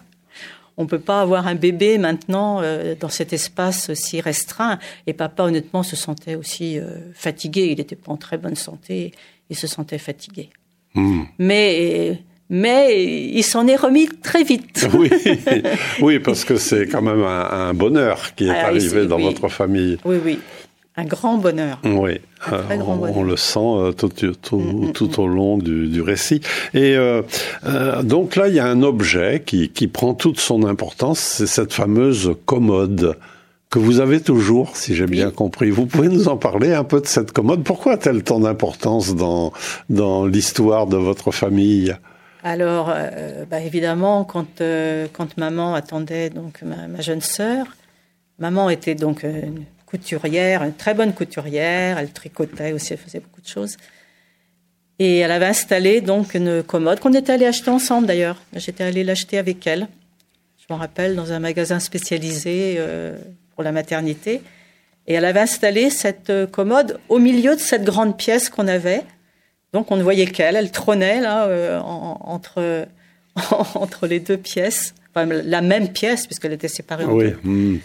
On peut pas avoir un bébé maintenant euh, dans cet espace si restreint. Et papa, honnêtement, se sentait aussi euh, fatigué. Il était pas en très bonne santé. Il se sentait fatigué. Mmh. Mais mais il s'en est remis très vite. Oui, oui, parce que c'est quand même un, un, bonheur qui est arrivé dans oui. votre famille. Oui, oui. Un grand bonheur. Oui, grand on, bonheur. on, le sent euh, tout, tout, mmh, tout au long du, du récit. Et euh, euh, donc là, il y a un objet qui, qui prend toute son importance, c'est cette fameuse commode que vous avez toujours, si j'ai oui. bien compris. Vous pouvez nous en parler un peu de cette commode Pourquoi a-t-elle tant d'importance dans, dans l'histoire de votre famille? Alors, euh, bah évidemment, quand, euh, quand maman attendait donc ma, ma, jeune sœur, maman était donc une couturière, une très bonne couturière, elle tricotait aussi, elle faisait beaucoup de choses. Et elle avait installé donc une commode qu'on était allé acheter ensemble d'ailleurs. J'étais allée l'acheter avec elle. Je me rappelle dans un magasin spécialisé euh, pour la maternité. Et elle avait installé cette euh, commode au milieu de cette grande pièce qu'on avait. Donc on ne voyait qu'elle, elle trônait là euh, en, entre entre les deux pièces, enfin, la même pièce puisqu'elle était séparée en oui. deux. Mmh.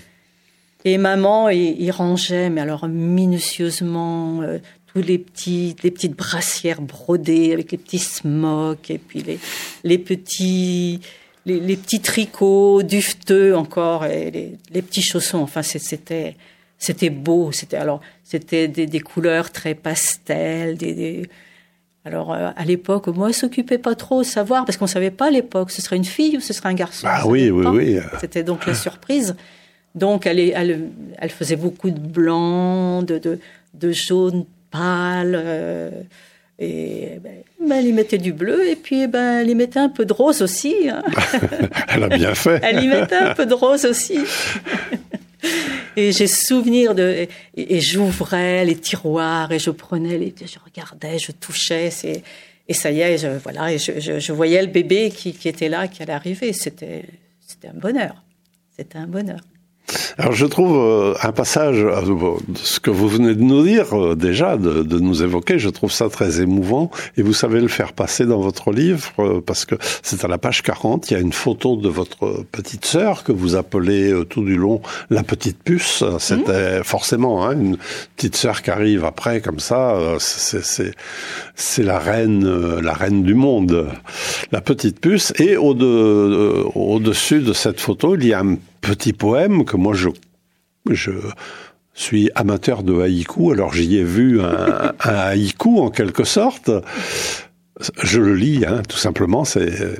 Et maman, il, il, rangeait, mais alors minutieusement, euh, tous les petits, les petites brassières brodées avec les petits smocks et puis les, les petits, les, les, petits tricots dufteux encore et les, les petits chaussons. Enfin, c'était, c'était beau. C'était alors, c'était des, des, couleurs très pastel, des, des alors, euh, à l'époque, moi, s'occupait pas trop de savoir, parce qu'on savait pas à l'époque, ce serait une fille ou ce serait un garçon. Ah oui, oui, pas. oui. C'était donc la surprise. Donc, elle, elle, elle, faisait beaucoup de blanc, de, de, de jaune pâle, euh, et ben, ben, elle y mettait du bleu, et puis ben, elle y mettait un peu de rose aussi. Hein. elle a bien fait. elle y mettait un peu de rose aussi. Et j'ai souvenir de et, et j'ouvrais les tiroirs et je prenais les je regardais, je touchais, c'est et ça y est, je, voilà, et je, je, je, voyais le bébé qui, qui était là, qui allait arriver. C'était c'était un bonheur. C'était un bonheur. Alors je trouve euh, un passage euh, de ce que vous venez de nous dire euh, déjà, de, de, nous évoquer, je trouve ça très émouvant et vous savez le faire passer dans votre livre parce que c'est à la page 40, il y a une photo de votre petite sœur que vous appelez tout du long la petite puce. C'était mmh. forcément hein, une petite sœur qui arrive après comme ça, c'est la reine la reine du monde, la petite puce et au, de, au de cette photo, il y a un petit poème que moi je, je suis amateur de haïku, alors j'y ai vu un, un, haïku en quelque sorte. Je le lis, hein, tout simplement, c'est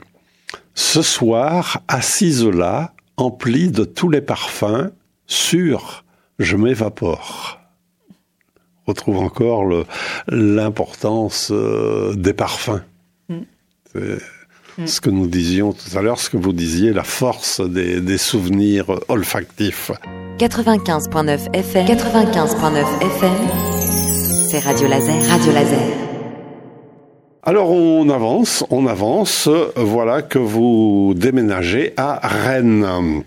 Ce soir, assise là, emplie de tous les parfums, sûr, je m'évapore. On retrouve encore l'importance euh, des parfums. Mm. Mm. ce que nous disions tout à l'heure, ce que vous disiez, la force des, des souvenirs olfactifs. 95.9 FM. 95.9 FM. C'est Radio Laser. Radio Laser. Alors on avance, on avance. Voilà que vous déménagez à Rennes.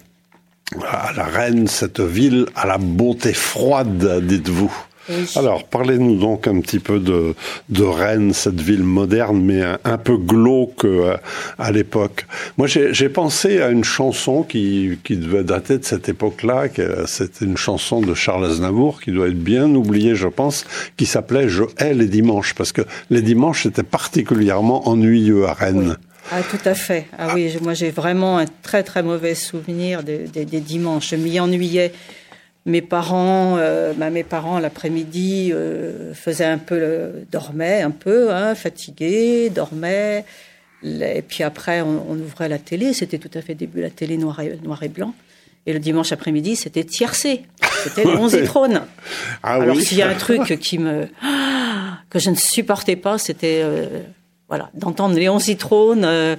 À la Rennes, cette ville à la beauté froide, dites-vous. Alors, parlez-nous donc un petit peu de, de Rennes, cette ville moderne, mais un, peu glauque euh, à l'époque. Moi, j'ai pensé à une chanson qui, qui devait dater de cette époque-là. C'était une chanson de Charles Aznavour qui doit être bien oubliée, je pense, qui s'appelait Je hais les dimanches, parce que les dimanches étaient particulièrement ennuyeux à Rennes. Ah, tout à fait. Ah, oui, moi j'ai vraiment un très très mauvais souvenir des, des, des dimanches. Je m'y ennuyais mes parents, euh, bah, mes parents l'après-midi euh, faisaient un peu, le, dormaient un peu, hein, fatigués, dormaient. Et puis après, on, ouvrait la télé. C'était tout à fait début la télé noir et, noir et blanc. Et le dimanche après-midi, c'était tiercé. C'était et trône. Ah Alors s'il y a un truc qui me que je ne supportais pas, c'était euh, voilà d'entendre Léon Zitrone euh,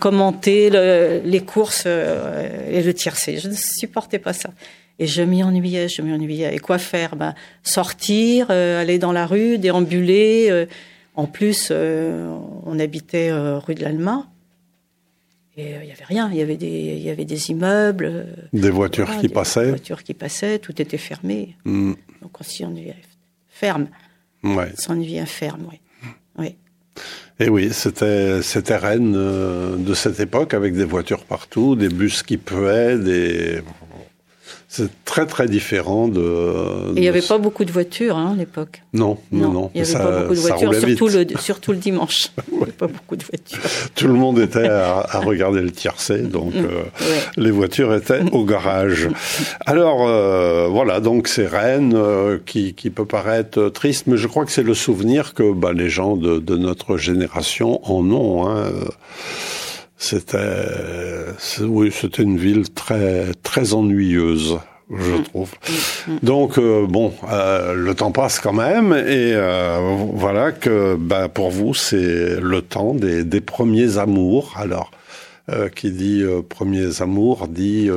commenter le, les courses et le tiercé. Je ne supportais pas ça. Et je m'y ennuyais, je m'y ennuyais. Et quoi faire? Ben, Sortir, euh, aller dans la rue, déambuler. Euh. en plus, euh, on habitait rue de l'Alma. Et il n'y avait rien. Il y avait des, il y avait des immeubles. Des voitures qui passaient. Des voitures qui passaient. Tout était fermé. Hmm. Donc on s'y ennuyait. Ferme. Ouais. S'ennuyait ferme, oui. oui. Et oui, c'était c'était Rennes de cette époque avec des voitures partout, des bus qui puaient, des c'est très très différent de. Et il n'y avait pas beaucoup de voitures hein, à l'époque. Non, non, non. Il n'y avait pas beaucoup de voitures, surtout le, surtout le dimanche. Il n'y avait pas beaucoup de voitures. Tout le monde était à, regarder le tiercé, donc euh, les voitures étaient au garage. Alors euh, voilà, donc c'est Rennes euh, qui, qui peut paraître triste, mais je crois que c'est le souvenir que bah, les gens de, de notre génération en ont. Hein. C'était, oui, c'était une ville très très ennuyeuse je mm. trouve. Mm. Donc euh, bon, euh, le temps passe quand même et euh, voilà que bah, pour vous c'est le temps des, des premiers amours. Alors qui dit premiers amours dit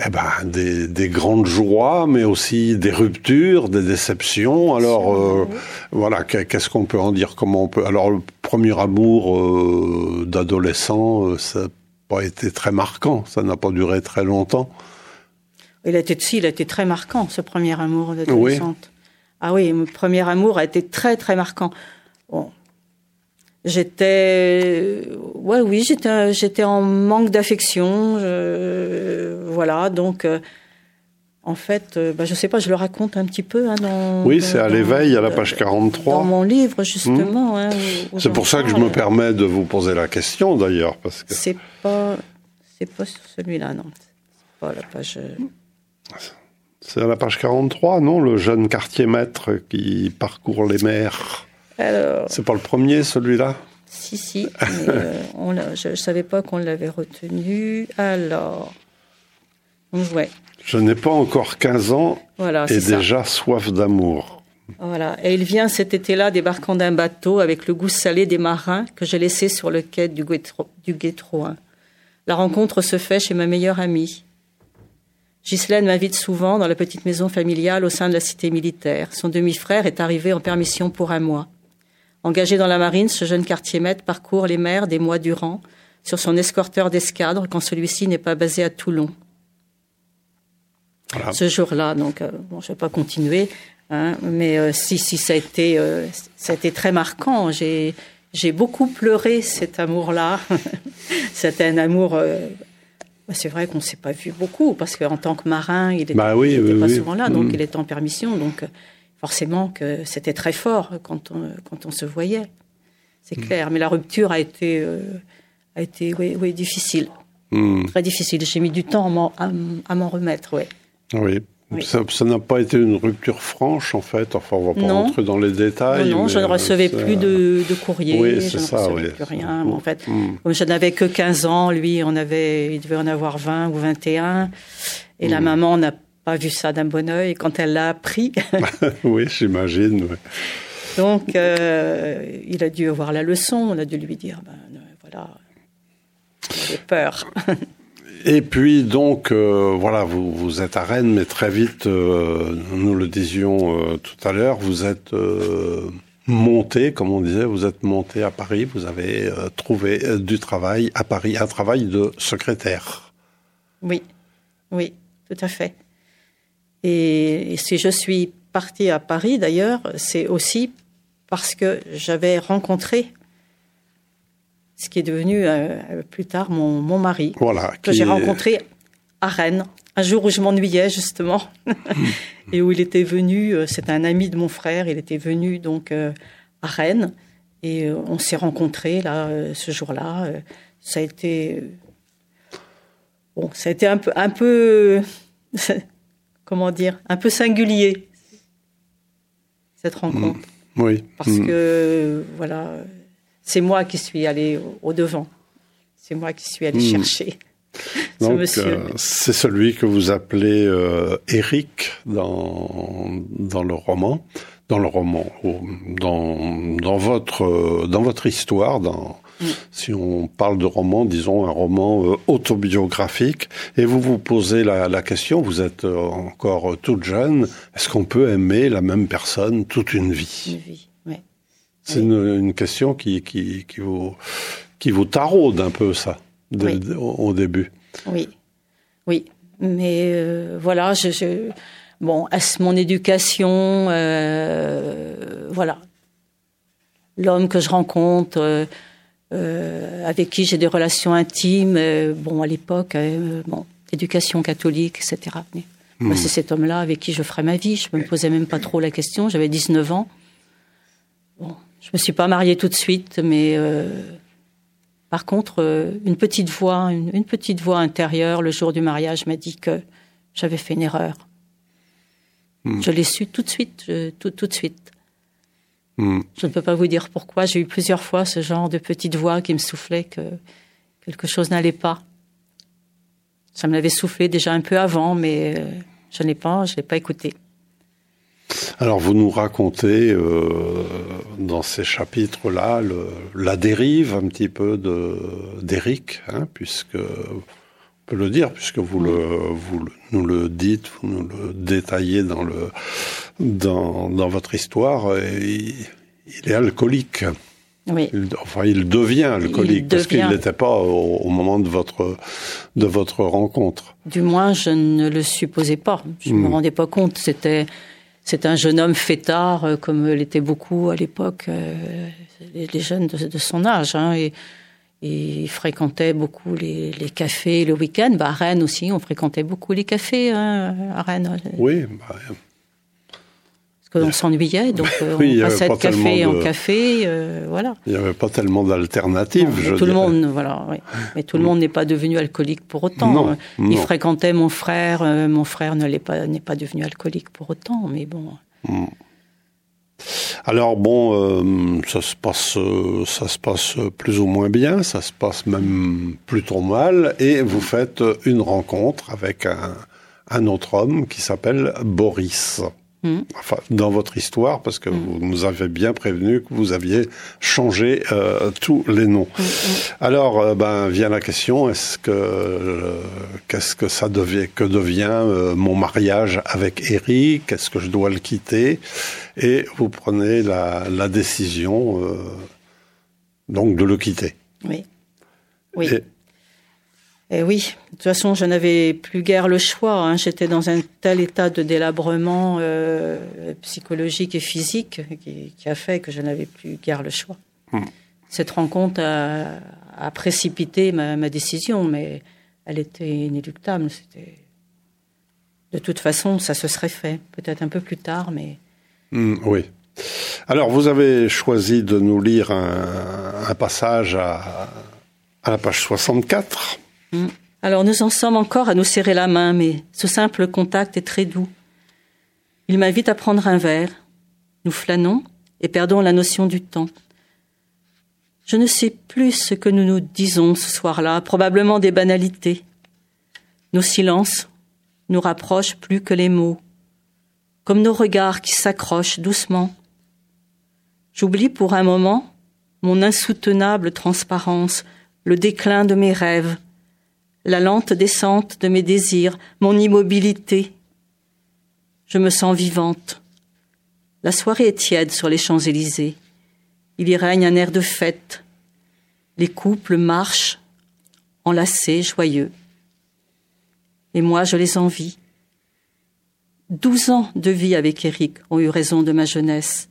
eh ben, des, des, grandes joies, mais aussi des ruptures, des déceptions. Alors, euh, voilà, qu'est-ce qu'on peut en dire? Comment on peut? Alors, le premier amour euh, d'adolescent, euh, ça n'a pas été très marquant. Ça n'a pas duré très longtemps. Il a été, si, il a été très marquant, ce premier amour d'adolescente. Ah oui, mon premier amour a été très, très marquant. Bon, J'étais, ouais, oui, j'étais, j'étais en manque d'affection, voilà. Donc, euh, en fait, euh, bah, je sais pas, je le raconte un petit peu. Hein, dans, oui, c'est à l'éveil, à la page 43. Dans mon livre, justement. Hein, c'est pour ça que je me permets de vous poser la question, d'ailleurs, parce que c'est pas, c'est pas sur celui-là, non. C'est pas la page. Euh, c'est à la page 43, non Le jeune quartier maître qui parcourt les mers. C'est pas le premier, celui-là? Si, si. Mais, euh, je ne savais pas qu'on l'avait retenu. Alors. Ouais. Je n'ai pas encore 15 ans voilà, et déjà soif d'amour. Voilà. Et il vient cet été-là débarquant d'un bateau avec le goût salé des marins que j'ai laissé sur le quai du, Guétro, La rencontre se fait chez ma meilleure amie. Ghislaine m'invite souvent dans la petite maison familiale au sein de la cité militaire. Son demi-frère est arrivé en permission pour un mois. Engagé dans la marine, ce jeune quartier maître parcourt les mers des mois durant sur son escorteur d'escadre quand celui-ci n'est pas basé à Toulon. Voilà. ce jour-là. Donc, euh, bon, je vais pas continuer, hein, mais euh, si, si, ça a été, euh, ça a été très marquant. J'ai, j'ai beaucoup pleuré cet amour-là. C'était un amour. bah, c'est vrai qu'on s'est pas vu beaucoup parce qu'en tant que marin, il était, Bah oui, oui, pas oui. souvent là, donc Mm. il était en permission, donc forcément que c'était très fort quand on, quand on se voyait. C'est Mm. clair, mais la rupture a été, euh, a été, oui, oui, difficile, Hmm, très difficile. J'ai mis du temps à m'en, remettre, ouais. oui. Oui. Ça n'a pas été une rupture franche, en fait. Enfin, on va pas Non. rentrer dans les détails. Non, non, je ne recevais euh, plus de, de courrier, Oui, je c'est ne ça, recevais oui. plus rien. En fait, Hmm. comme je n'avais que 15 ans, lui, on avait, il devait en avoir 20 ou 21. Et Hmm. la maman n'a pas vu ça d'un bon oeil. Quand elle l'a appris, oui, j'imagine. donc euh, il a dû avoir la leçon. On a dû lui dire, ben euh, voilà, j'ai peur. Et puis donc euh, voilà, vous, vous êtes à Rennes, mais très vite, euh, nous le disions tout à l'heure, vous êtes monté, comme on disait, vous êtes monté à Paris, vous avez trouvé du travail à Paris, un travail de secrétaire. Oui, oui, tout à fait. Et, et si je suis partie à Paris, d'ailleurs, c'est aussi parce que j'avais rencontré ce qui est devenu euh, plus tard mon, mon mari, Voilà. que j'ai est- rencontré à Rennes, un jour où je m'ennuyais justement, et où il était venu, euh, c'est un ami de mon frère, il était venu donc euh, à Rennes, et on s'est rencontrés là, ce jour-là. Ça a été. Bon, ça a été un peu, un peu, comment dire, un peu singulier cette rencontre, Oui. parce Mm. que voilà, c'est moi qui suis allée au, au devant, c'est moi qui suis allée Mm. chercher Donc, euh, c'est celui que vous appelez euh, Eric dans, dans le roman, dans le roman, dans, dans, votre, euh, dans votre histoire, dans, Si on parle de roman, disons un roman euh, autobiographique, et vous vous posez la, la question, vous êtes euh, encore toute jeune, est-ce qu'on peut aimer la même personne toute une vie? Une vie, ouais. C'est Oui. une, une question qui, qui, qui, vous, qui vous taraude un peu, ça, Oui. au, au début. Oui, oui. Mais euh, voilà, je, je- bon, est-ce mon éducation, euh, voilà, l'homme que je rencontre, euh, euh, avec qui j'ai des relations intimes, euh, bon, à l'époque, euh, bon, éducation catholique, etc. Mais moi, c'est cet homme-là avec qui je ferai ma vie. Je me posais même pas trop la question. J'avais 19 ans. Bon, je me suis pas mariée tout de suite, mais euh, par contre, une petite voix, une, une petite voix intérieure, le jour du mariage, m'a dit que j'avais fait une erreur. Je l'ai su tout de suite, je- tout, tout de suite. Hmm. Je ne peux pas vous dire pourquoi. J'ai eu plusieurs fois ce genre de petite voix qui me soufflait que quelque chose n'allait pas. Ça me l'avait soufflé déjà un peu avant, mais euh, je n'ai pas, je l'ai pas écouté. Alors vous nous racontez euh, dans ces chapitres-là la dérive un petit peu de d'Éric, hein, puisque peut le dire, puisque vous le vous le- nous le dites, vous nous le détaillez dans le dans, dans votre histoire. il, il est alcoolique. Oui, Il, enfin, il devient alcoolique parce qu'il n'était pas au, au moment de votre de votre rencontre. du moins je ne le supposais pas. Je ne me rendais pas compte. C'était c'est un jeune homme fêtard, euh, comme l'étaient beaucoup à l'époque euh, les, les jeunes de, de son âge. hein, et, et il fréquentait beaucoup les, les cafés le week-end. Bah, à Rennes aussi, on fréquentait beaucoup les cafés hein, à Rennes. Oui, bah, Parce qu'on s'ennuyait, donc euh, Oui, on passait pas de café de- en café, euh, voilà. il n'y avait pas tellement d'alternatives. Tout le monde, voilà. oui. Mais tout le monde n'est pas devenu alcoolique pour autant. Non, Il non. fréquentait mon frère. euh, mon frère ne l'est pas, n'est pas devenu alcoolique pour autant. Mais bon, Alors bon, euh, ça se passe, euh, ça se passe plus ou moins bien, ça se passe même plutôt mal, et vous faites une rencontre avec un, un autre homme qui s'appelle Boris. Mhm. Enfin, dans votre histoire, parce que vous nous avez bien prévenu que vous aviez changé euh, tous les noms. Alors, euh, ben vient la question est-ce que euh, qu'est-ce que ça devient que devient mon mariage avec Eric? Est-ce que je dois le quitter? Et vous prenez la, la décision donc de le quitter. oui. Oui. Et, Et oui, de toute façon, je n'avais plus guère le choix. hein. J'étais dans un tel état de délabrement euh, psychologique et physique qui, qui a fait que je n'avais plus guère le choix. Hmm. Cette rencontre a, a précipité ma, ma décision, mais elle était inéluctable. C'était de toute façon, ça se serait fait, peut-être un peu plus tard, mais Hmm, oui. Alors, vous avez choisi de nous lire un, un passage à, à la page 64. Alors nous en sommes encore à nous serrer la main, mais ce simple contact est très doux. Il m'invite à prendre un verre. Nous flânons et perdons la notion du temps. Je ne sais plus ce que nous nous disons ce soir-là, probablement des banalités. Nos silences nous rapprochent plus que les mots, comme nos regards qui s'accrochent doucement. J'oublie pour un moment mon insoutenable transparence, le déclin de mes rêves, la lente descente de mes désirs, mon immobilité. Je me sens vivante. La soirée est tiède sur les Champs-Élysées. Il y règne un air de fête. Les couples marchent, enlacés, joyeux. Et moi, je les envie. Douze ans de vie avec Eric ont eu raison de ma jeunesse.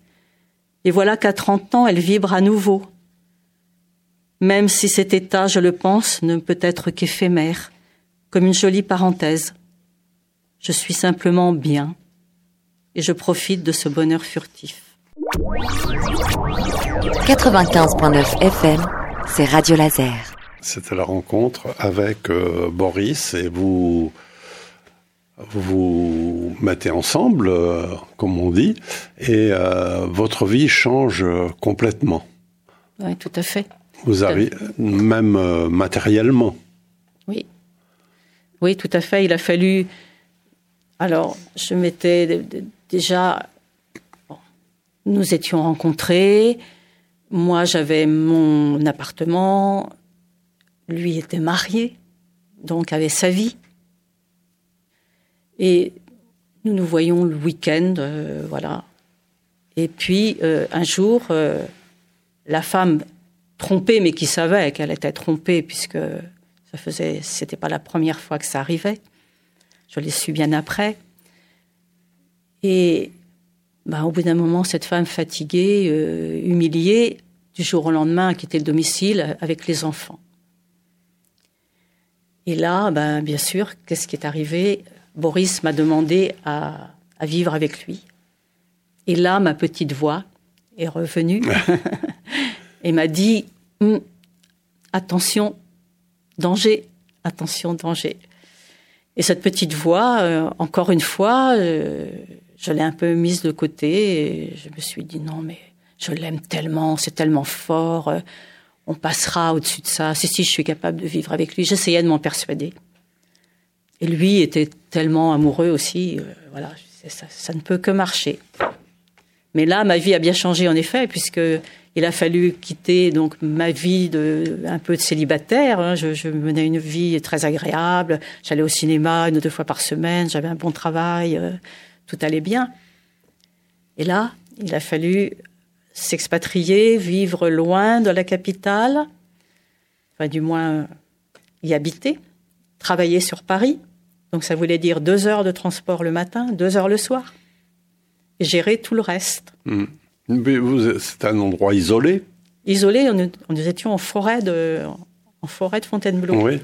Et voilà qu'à trente ans, elle vibre à nouveau. Même si cet état, je le pense, ne peut être qu'éphémère, comme une jolie parenthèse. Je suis simplement bien, et je profite de ce bonheur furtif. 95.9 FM, c'est Radio Laser. C'était la rencontre avec euh, Boris et vous vous mettez ensemble, euh, comme on dit, et euh, votre vie change complètement. Oui, tout à fait. Vous avez même euh, matériellement. Oui. Oui, tout à fait. Il a fallu. Alors, je m'étais déjà. bon, nous étions rencontrés. Moi, j'avais mon appartement. Lui était marié, donc avait sa vie. Et nous nous voyons le week-end, euh, voilà. Et puis, euh, un jour, la femme trompée, mais qui savait qu'elle était trompée, puisque ça faisait, c'était pas la première fois que ça arrivait. Je l'ai su bien après. Et bah, au bout d'un moment, cette femme fatiguée, euh, humiliée, du jour au lendemain, a quitté le domicile avec les enfants. Et là, ben, bien sûr, qu'est-ce qui est arrivé? Boris m'a demandé à vivre avec lui. Et là, ma petite voix est revenue et m'a dit Hum, attention, danger, attention, danger. Et cette petite voix, euh, encore une fois, euh, je l'ai un peu mise de côté et je me suis dit non, mais je l'aime tellement, c'est tellement fort, euh, on passera au-dessus de ça. Si, si, je suis capable de vivre avec lui. J'essayais de m'en persuader. Et lui était tellement amoureux aussi, voilà, ça ne peut que marcher. Mais là, ma vie a bien changé en effet, puisque il a fallu quitter donc ma vie de un peu de célibataire. hein. Je, je menais une vie très agréable. J'allais au cinéma une ou deux fois par semaine. J'avais un bon travail. euh, tout allait bien. Et là, il a fallu s'expatrier, vivre loin de la capitale, enfin du moins y habiter, travailler sur Paris. Donc ça voulait dire deux heures de transport le matin, deux heures le soir, gérer tout le reste. Hmm. C'est un endroit isolé. Isolé, on, nous étions en forêt de, en forêt de Fontainebleau. Oui.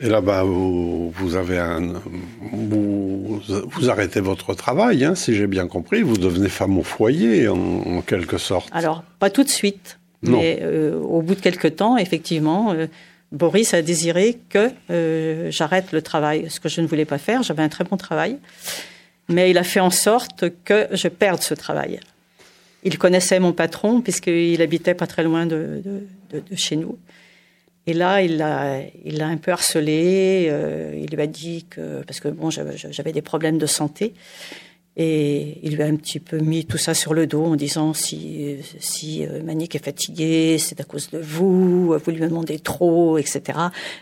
Et là-bas, vous, vous avez un, vous, vous arrêtez votre travail, hein, si j'ai bien compris. Vous devenez femme au foyer, en, en quelque sorte. Alors, pas tout de suite, Non. mais euh, au bout de quelques temps, effectivement, euh, Boris a désiré que euh, j'arrête le travail, ce que je ne voulais pas faire. J'avais un très bon travail, mais il a fait en sorte que je perde ce travail. Il connaissait mon patron puisqu'il habitait pas très loin de, de- chez nous. Et là, il l'a, un peu harcelé. euh, il lui a dit que parce que bon, j'avais, des problèmes de santé. Et il lui a un petit peu mis tout ça sur le dos en disant si, si euh, Manique est fatigué, c'est à cause de vous, vous lui demandez trop, etc.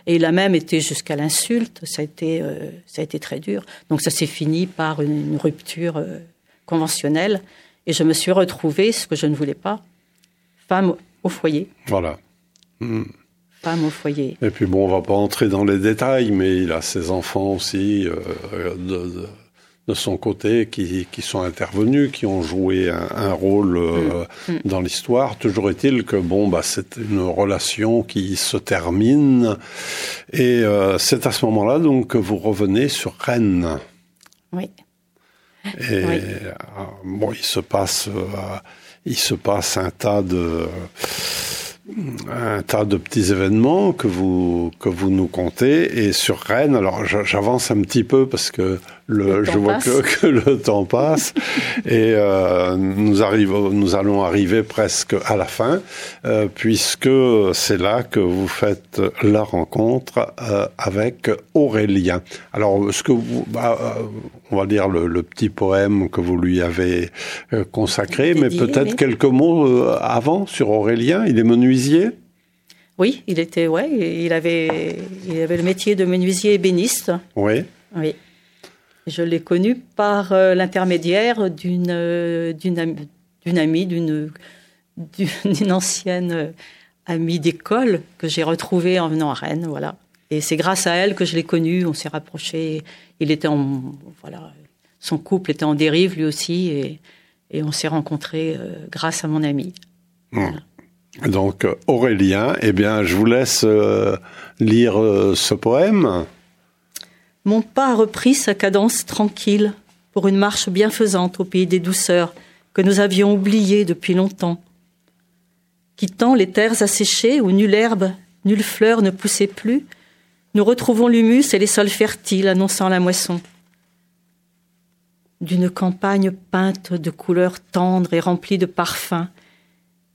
Et il a même été jusqu'à l'insulte. Ça a été, euh, ça a été très dur. Donc ça s'est fini par une, rupture conventionnelle. Et je me suis retrouvée, ce que je ne voulais pas, femme au foyer, Voilà. Hmm. femme au foyer. Et puis bon, on va pas entrer dans les détails, mais il a ses enfants aussi euh, de, de, de, son côté qui, qui, sont intervenus, qui ont joué un, un rôle euh, mm. mm. dans l'histoire. Toujours est-il que bon, bah, c'est une relation qui se termine, et euh, c'est à ce moment-là donc que vous revenez sur Rennes. Oui. Et oui. bon, il se passe, il se passe un tas de un tas de petits événements que vous que vous nous comptez et sur Rennes alors j'avance un petit peu parce que le, le je vois que, que, le temps passe et euh, nous arrivons nous allons arriver presque à la fin euh, puisque c'est là que vous faites la rencontre euh, avec Aurélien alors ce que vous bah, on va dire le, le, petit poème que vous lui avez consacré mais peut-être oui. quelques mots avant sur Aurélien il est menuisier? Oui, il était, ouais, il avait, il avait le métier de menuisier ébéniste. Oui. Oui. Je l'ai connu par euh, l'intermédiaire d'une euh, d'une amie, d'une d'une ancienne euh, amie d'école que j'ai retrouvée en venant à Rennes, voilà. Et c'est grâce à elle que je l'ai connu. On s'est rapprochés. Il était en voilà, son couple était en dérive lui aussi, et, et on s'est rencontrés euh, grâce à mon ami. Mmh. Voilà. Donc Aurélien, eh bien, je vous laisse euh, lire euh, ce poème. Mon pas a repris sa cadence tranquille pour une marche bienfaisante au pays des douceurs que nous avions oubliées depuis longtemps. Quittant les terres asséchées où nulle herbe, nulle fleur ne poussait plus, nous retrouvons l'humus et les sols fertiles annonçant la moisson. D'une campagne peinte de couleurs tendres et remplie de parfums,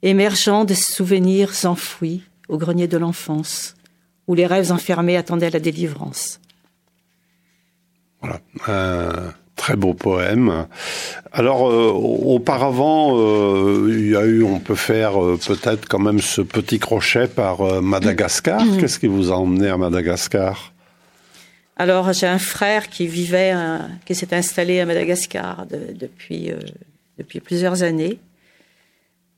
émergeant des souvenirs enfouis au grenier de l'enfance, où les rêves enfermés attendaient la délivrance. Voilà, un très beau poème. Alors, euh, auparavant, euh, il y a eu, on peut faire euh, peut-être quand même ce petit crochet par euh, Madagascar. Mmh. Qu'est-ce qui vous a emmené à Madagascar? Alors, j'ai un frère qui vivait, qui s'est installé à Madagascar de, depuis, depuis plusieurs années.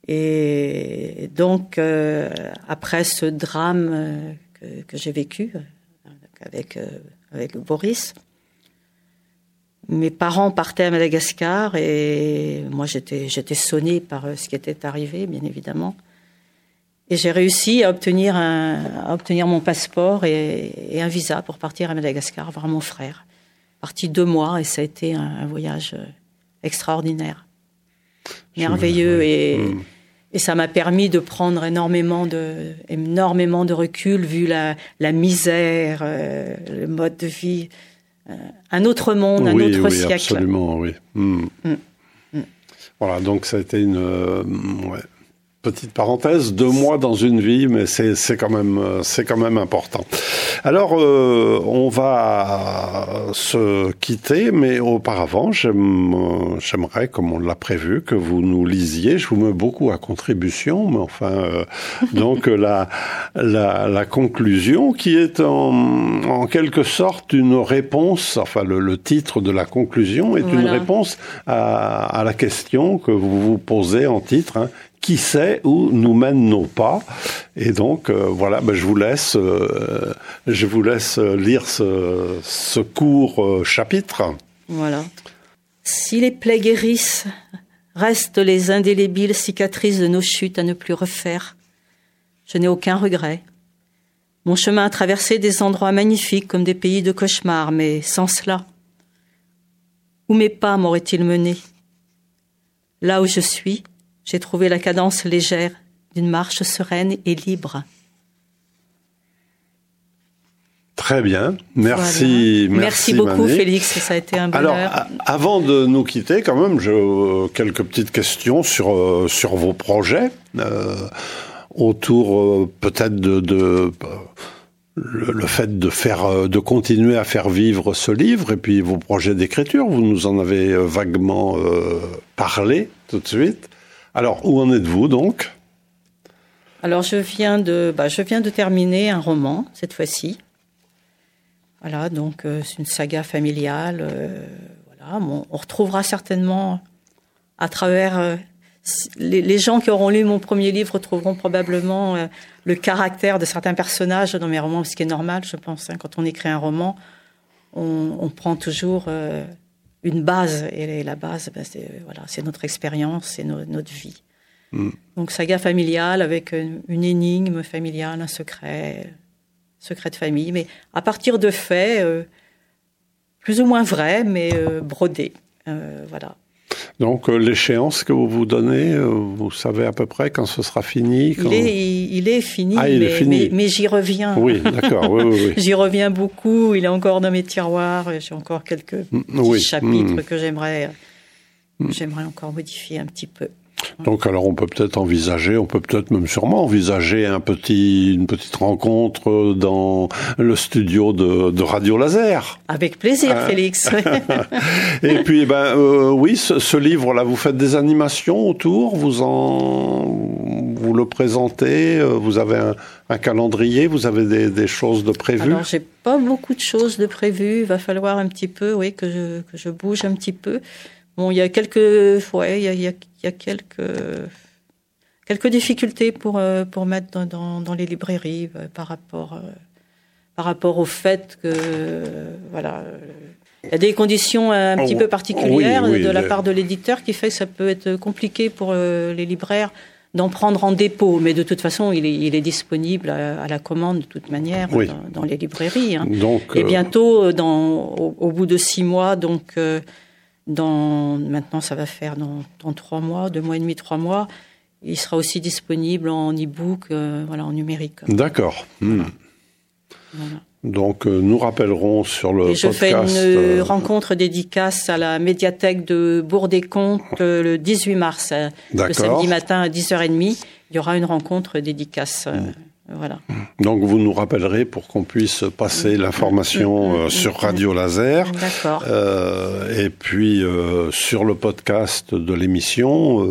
Et donc, euh, après ce drame euh, que, que j'ai vécu avec, euh, avec Boris, mes parents partaient à Madagascar et moi j'étais j'étais sonnée par ce qui était arrivé, bien évidemment. Et j'ai réussi à obtenir, un, à obtenir mon passeport et, et, un visa pour partir à Madagascar voir mon frère. Parti deux mois et ça a été un, un voyage extraordinaire, merveilleux et, mmh. et ça m'a permis de prendre énormément de, énormément de recul vu la, la misère, euh, le mode de vie, euh, un autre monde, oui, un autre oui, siècle. Absolument, oui. Mmh. Mmh. Voilà, donc ça a été une, euh, ouais, Petite parenthèse, deux mois dans une vie, mais c'est quand même c'est quand même important. Alors euh, on va se quitter, mais auparavant j'aimerais, comme on l'a prévu, que vous nous lisiez. Je vous mets beaucoup à contribution, mais enfin euh, donc la, la, la conclusion qui est en, en quelque sorte une réponse. Enfin le, le titre de la conclusion est voilà. une réponse à, à, la question que vous vous posez en titre. Hein, qui sait où nous mènent nos pas. Et donc, euh, voilà, ben, je vous laisse, euh, je vous laisse lire ce, court euh, chapitre. Voilà. Si les plaies guérissent, restent les indélébiles cicatrices de nos chutes à ne plus refaire. Je n'ai aucun regret. Mon chemin a traversé des endroits magnifiques comme des pays de cauchemar, mais sans cela. Où mes pas m'auraient-ils mené Là où je suis, j'ai trouvé la cadence légère d'une marche sereine et libre. Très bien, merci, voilà. merci, merci beaucoup. Félix, ça a été un bonheur. Alors, avant de nous quitter, quand même, j'ai euh, quelques petites questions sur euh, sur vos projets euh, autour euh, peut-être de, de le, le, fait de faire, de continuer à faire vivre ce livre et puis vos projets d'écriture. Vous nous en avez vaguement parlé tout de suite. Alors, où en êtes-vous donc? Alors, je viens, de, bah, je viens de terminer un roman, cette fois-ci. Voilà, donc euh, c'est une saga familiale. Euh, voilà, on retrouvera certainement à travers euh, les, gens qui auront lu mon premier livre trouveront probablement le caractère de certains personnages dans mes romans, ce qui est normal, je pense. Hein. quand on écrit un roman, on, prend toujours une base, et la base, ben, c'est voilà, c'est notre expérience, c'est no, notre vie. Mm. Donc saga familiale avec une, une, énigme familiale, un secret, secret de famille, mais à partir de faits euh, plus ou moins vrais, mais brodés. voilà. Donc euh, l'échéance que vous vous donnez, euh, vous savez à peu près quand ce sera fini il, est, il, est, fini, ah, mais, mais, mais j'y reviens. Oui, d'accord. Oui, oui, j'y reviens beaucoup. Il est encore dans mes tiroirs. J'ai encore quelques mm, petits chapitres mm. que j'aimerais, j'aimerais encore modifier un petit peu. Donc alors on peut peut-être envisager, on peut peut-être même sûrement envisager un petit, une petite rencontre dans le studio de, de Radio Laser. Avec plaisir, hein Félix. Et puis eh ben euh, oui, ce, ce livre-là, vous faites des animations autour, vous en, vous le présentez, euh, vous avez un, un calendrier, vous avez des, des, choses de prévues? Alors j'ai pas beaucoup de choses de prévues. Il va falloir un petit peu, oui, que je, que je bouge un petit peu. Bon, il y a quelques, ouais, il y a, il y quelques, quelques difficultés pour, euh, pour mettre dans, dans, dans les librairies euh, par, rapport, euh, par rapport au fait que, voilà, il y a des conditions un petit oh, peu particulières oui, oui, de la part de l'éditeur qui fait que ça peut être compliqué pour les libraires d'en prendre en dépôt, mais de toute façon, il est, il est disponible à, à, la commande de toute manière oui. dans, dans, les librairies. Hein. Donc, Et bientôt, dans, au, au, bout de six mois, donc euh, dans, maintenant, ça va faire dans, dans, trois mois, deux mois et demi, trois mois. Il sera aussi disponible en e-book, euh, voilà, en numérique. D'accord. Hmm. Voilà. Donc, euh, nous rappellerons sur le et je podcast. fais une euh, rencontre dédicace à la médiathèque de Bourg-des-Comptes le 18 mars, le samedi matin à 10h30. Il y aura une rencontre dédicace. Hmm. Voilà. Donc vous nous rappellerez pour qu'on puisse passer l'information euh, sur Radio Laser. D'accord. Euh, et puis euh, sur le podcast de l'émission,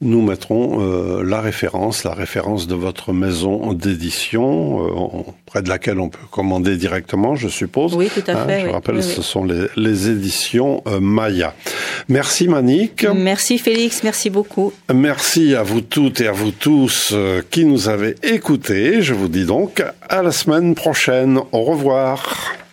nous mettrons euh, la référence, la référence de votre maison d'édition, euh, près de laquelle on peut commander directement, je suppose. Oui, tout à hein, fait. Je oui, rappelle, oui, ce oui. sont les, les éditions euh, Maya. Merci Manique. Merci Félix, merci beaucoup. Merci à vous toutes et à vous tous qui nous avez écoutés. Je vous dis donc à la semaine prochaine. Au revoir.